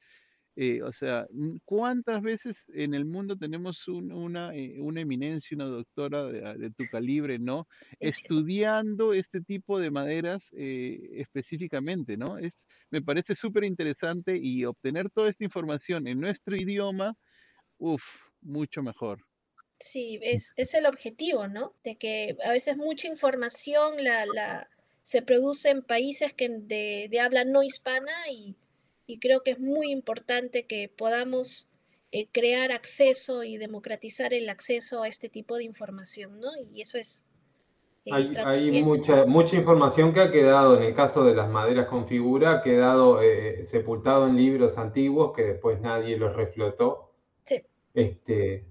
Eh, o sea, ¿cuántas veces en el mundo tenemos un- una, eh, una eminencia, una doctora de, a- de tu calibre, ¿no? Estudiando este tipo de maderas eh, específicamente, ¿no? Es, me parece súper interesante y obtener toda esta información en nuestro idioma, uff, mucho mejor. Sí, es, es el objetivo, ¿no? De que a veces mucha información la, la, se produce en países que de, de habla no hispana y, y creo que es muy importante que podamos eh, crear acceso y democratizar el acceso a este tipo de información, ¿no? Y eso es... Hay, hay mucha, mucha información que ha quedado, en el caso de las maderas con figura, ha quedado eh, sepultado en libros antiguos que después nadie los reflotó. Sí. Este,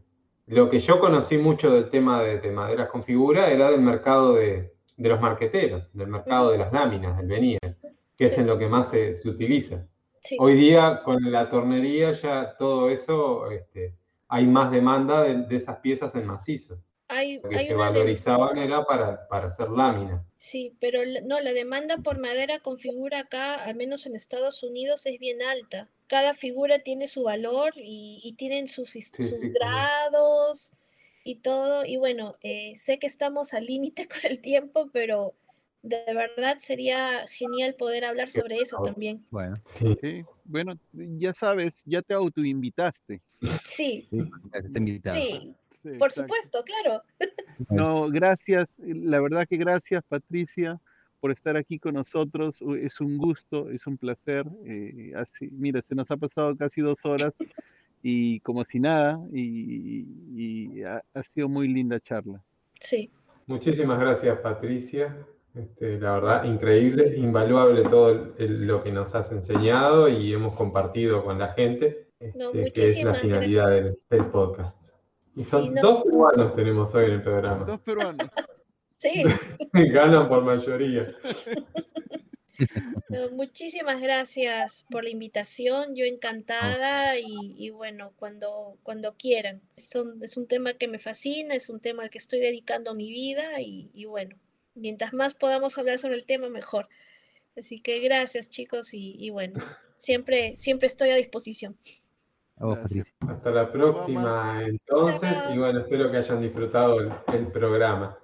lo que yo conocí mucho del tema de, de maderas con figura era del mercado de, de los marqueteros, del mercado de las láminas, del veneer, que es Sí. en lo que más se, se utiliza. Sí. Hoy día con la tornería ya todo eso, este, hay más demanda de, de esas piezas en macizo. Hay, Lo que hay se una de- valorizaban era para, para hacer láminas. Sí, pero no, la demanda por madera con figura acá, al menos en Estados Unidos, es bien alta. Cada figura tiene su valor y, y tienen sus, Sí, sus sí, grados y todo. Y bueno, eh, sé que estamos al límite [laughs] con el tiempo, pero de verdad sería genial poder hablar sobre eso también. Bueno, Sí. Sí, bueno, ya sabes, ya te autoinvitaste. Sí, sí, Sí, por exacto. supuesto, claro. No, gracias, la verdad que gracias, Patricia, por estar aquí con nosotros. Es un gusto, es un placer. eh, así, mira, se nos ha pasado casi dos horas y como si nada, y, y ha, ha sido muy linda charla. Sí, Muchísimas gracias, Patricia. Este, la verdad, increíble, invaluable todo el- el- lo que nos has enseñado y hemos compartido con la gente, No, este, que es la muchísimas finalidad del, del podcast. Y Sí, son no. dos cubanos tenemos hoy en el programa. Dos peruanos. [laughs] sí. [laughs] Ganan por mayoría. No, muchísimas gracias por la invitación, yo encantada y, y bueno, cuando, cuando quieran. Son- es un tema que me fascina, es un tema al que estoy dedicando mi vida y, y bueno, mientras más podamos hablar sobre el tema, mejor. Así que gracias chicos y, y bueno, siempre, siempre estoy a disposición. Hasta la próxima entonces y bueno, espero que hayan disfrutado el- el programa.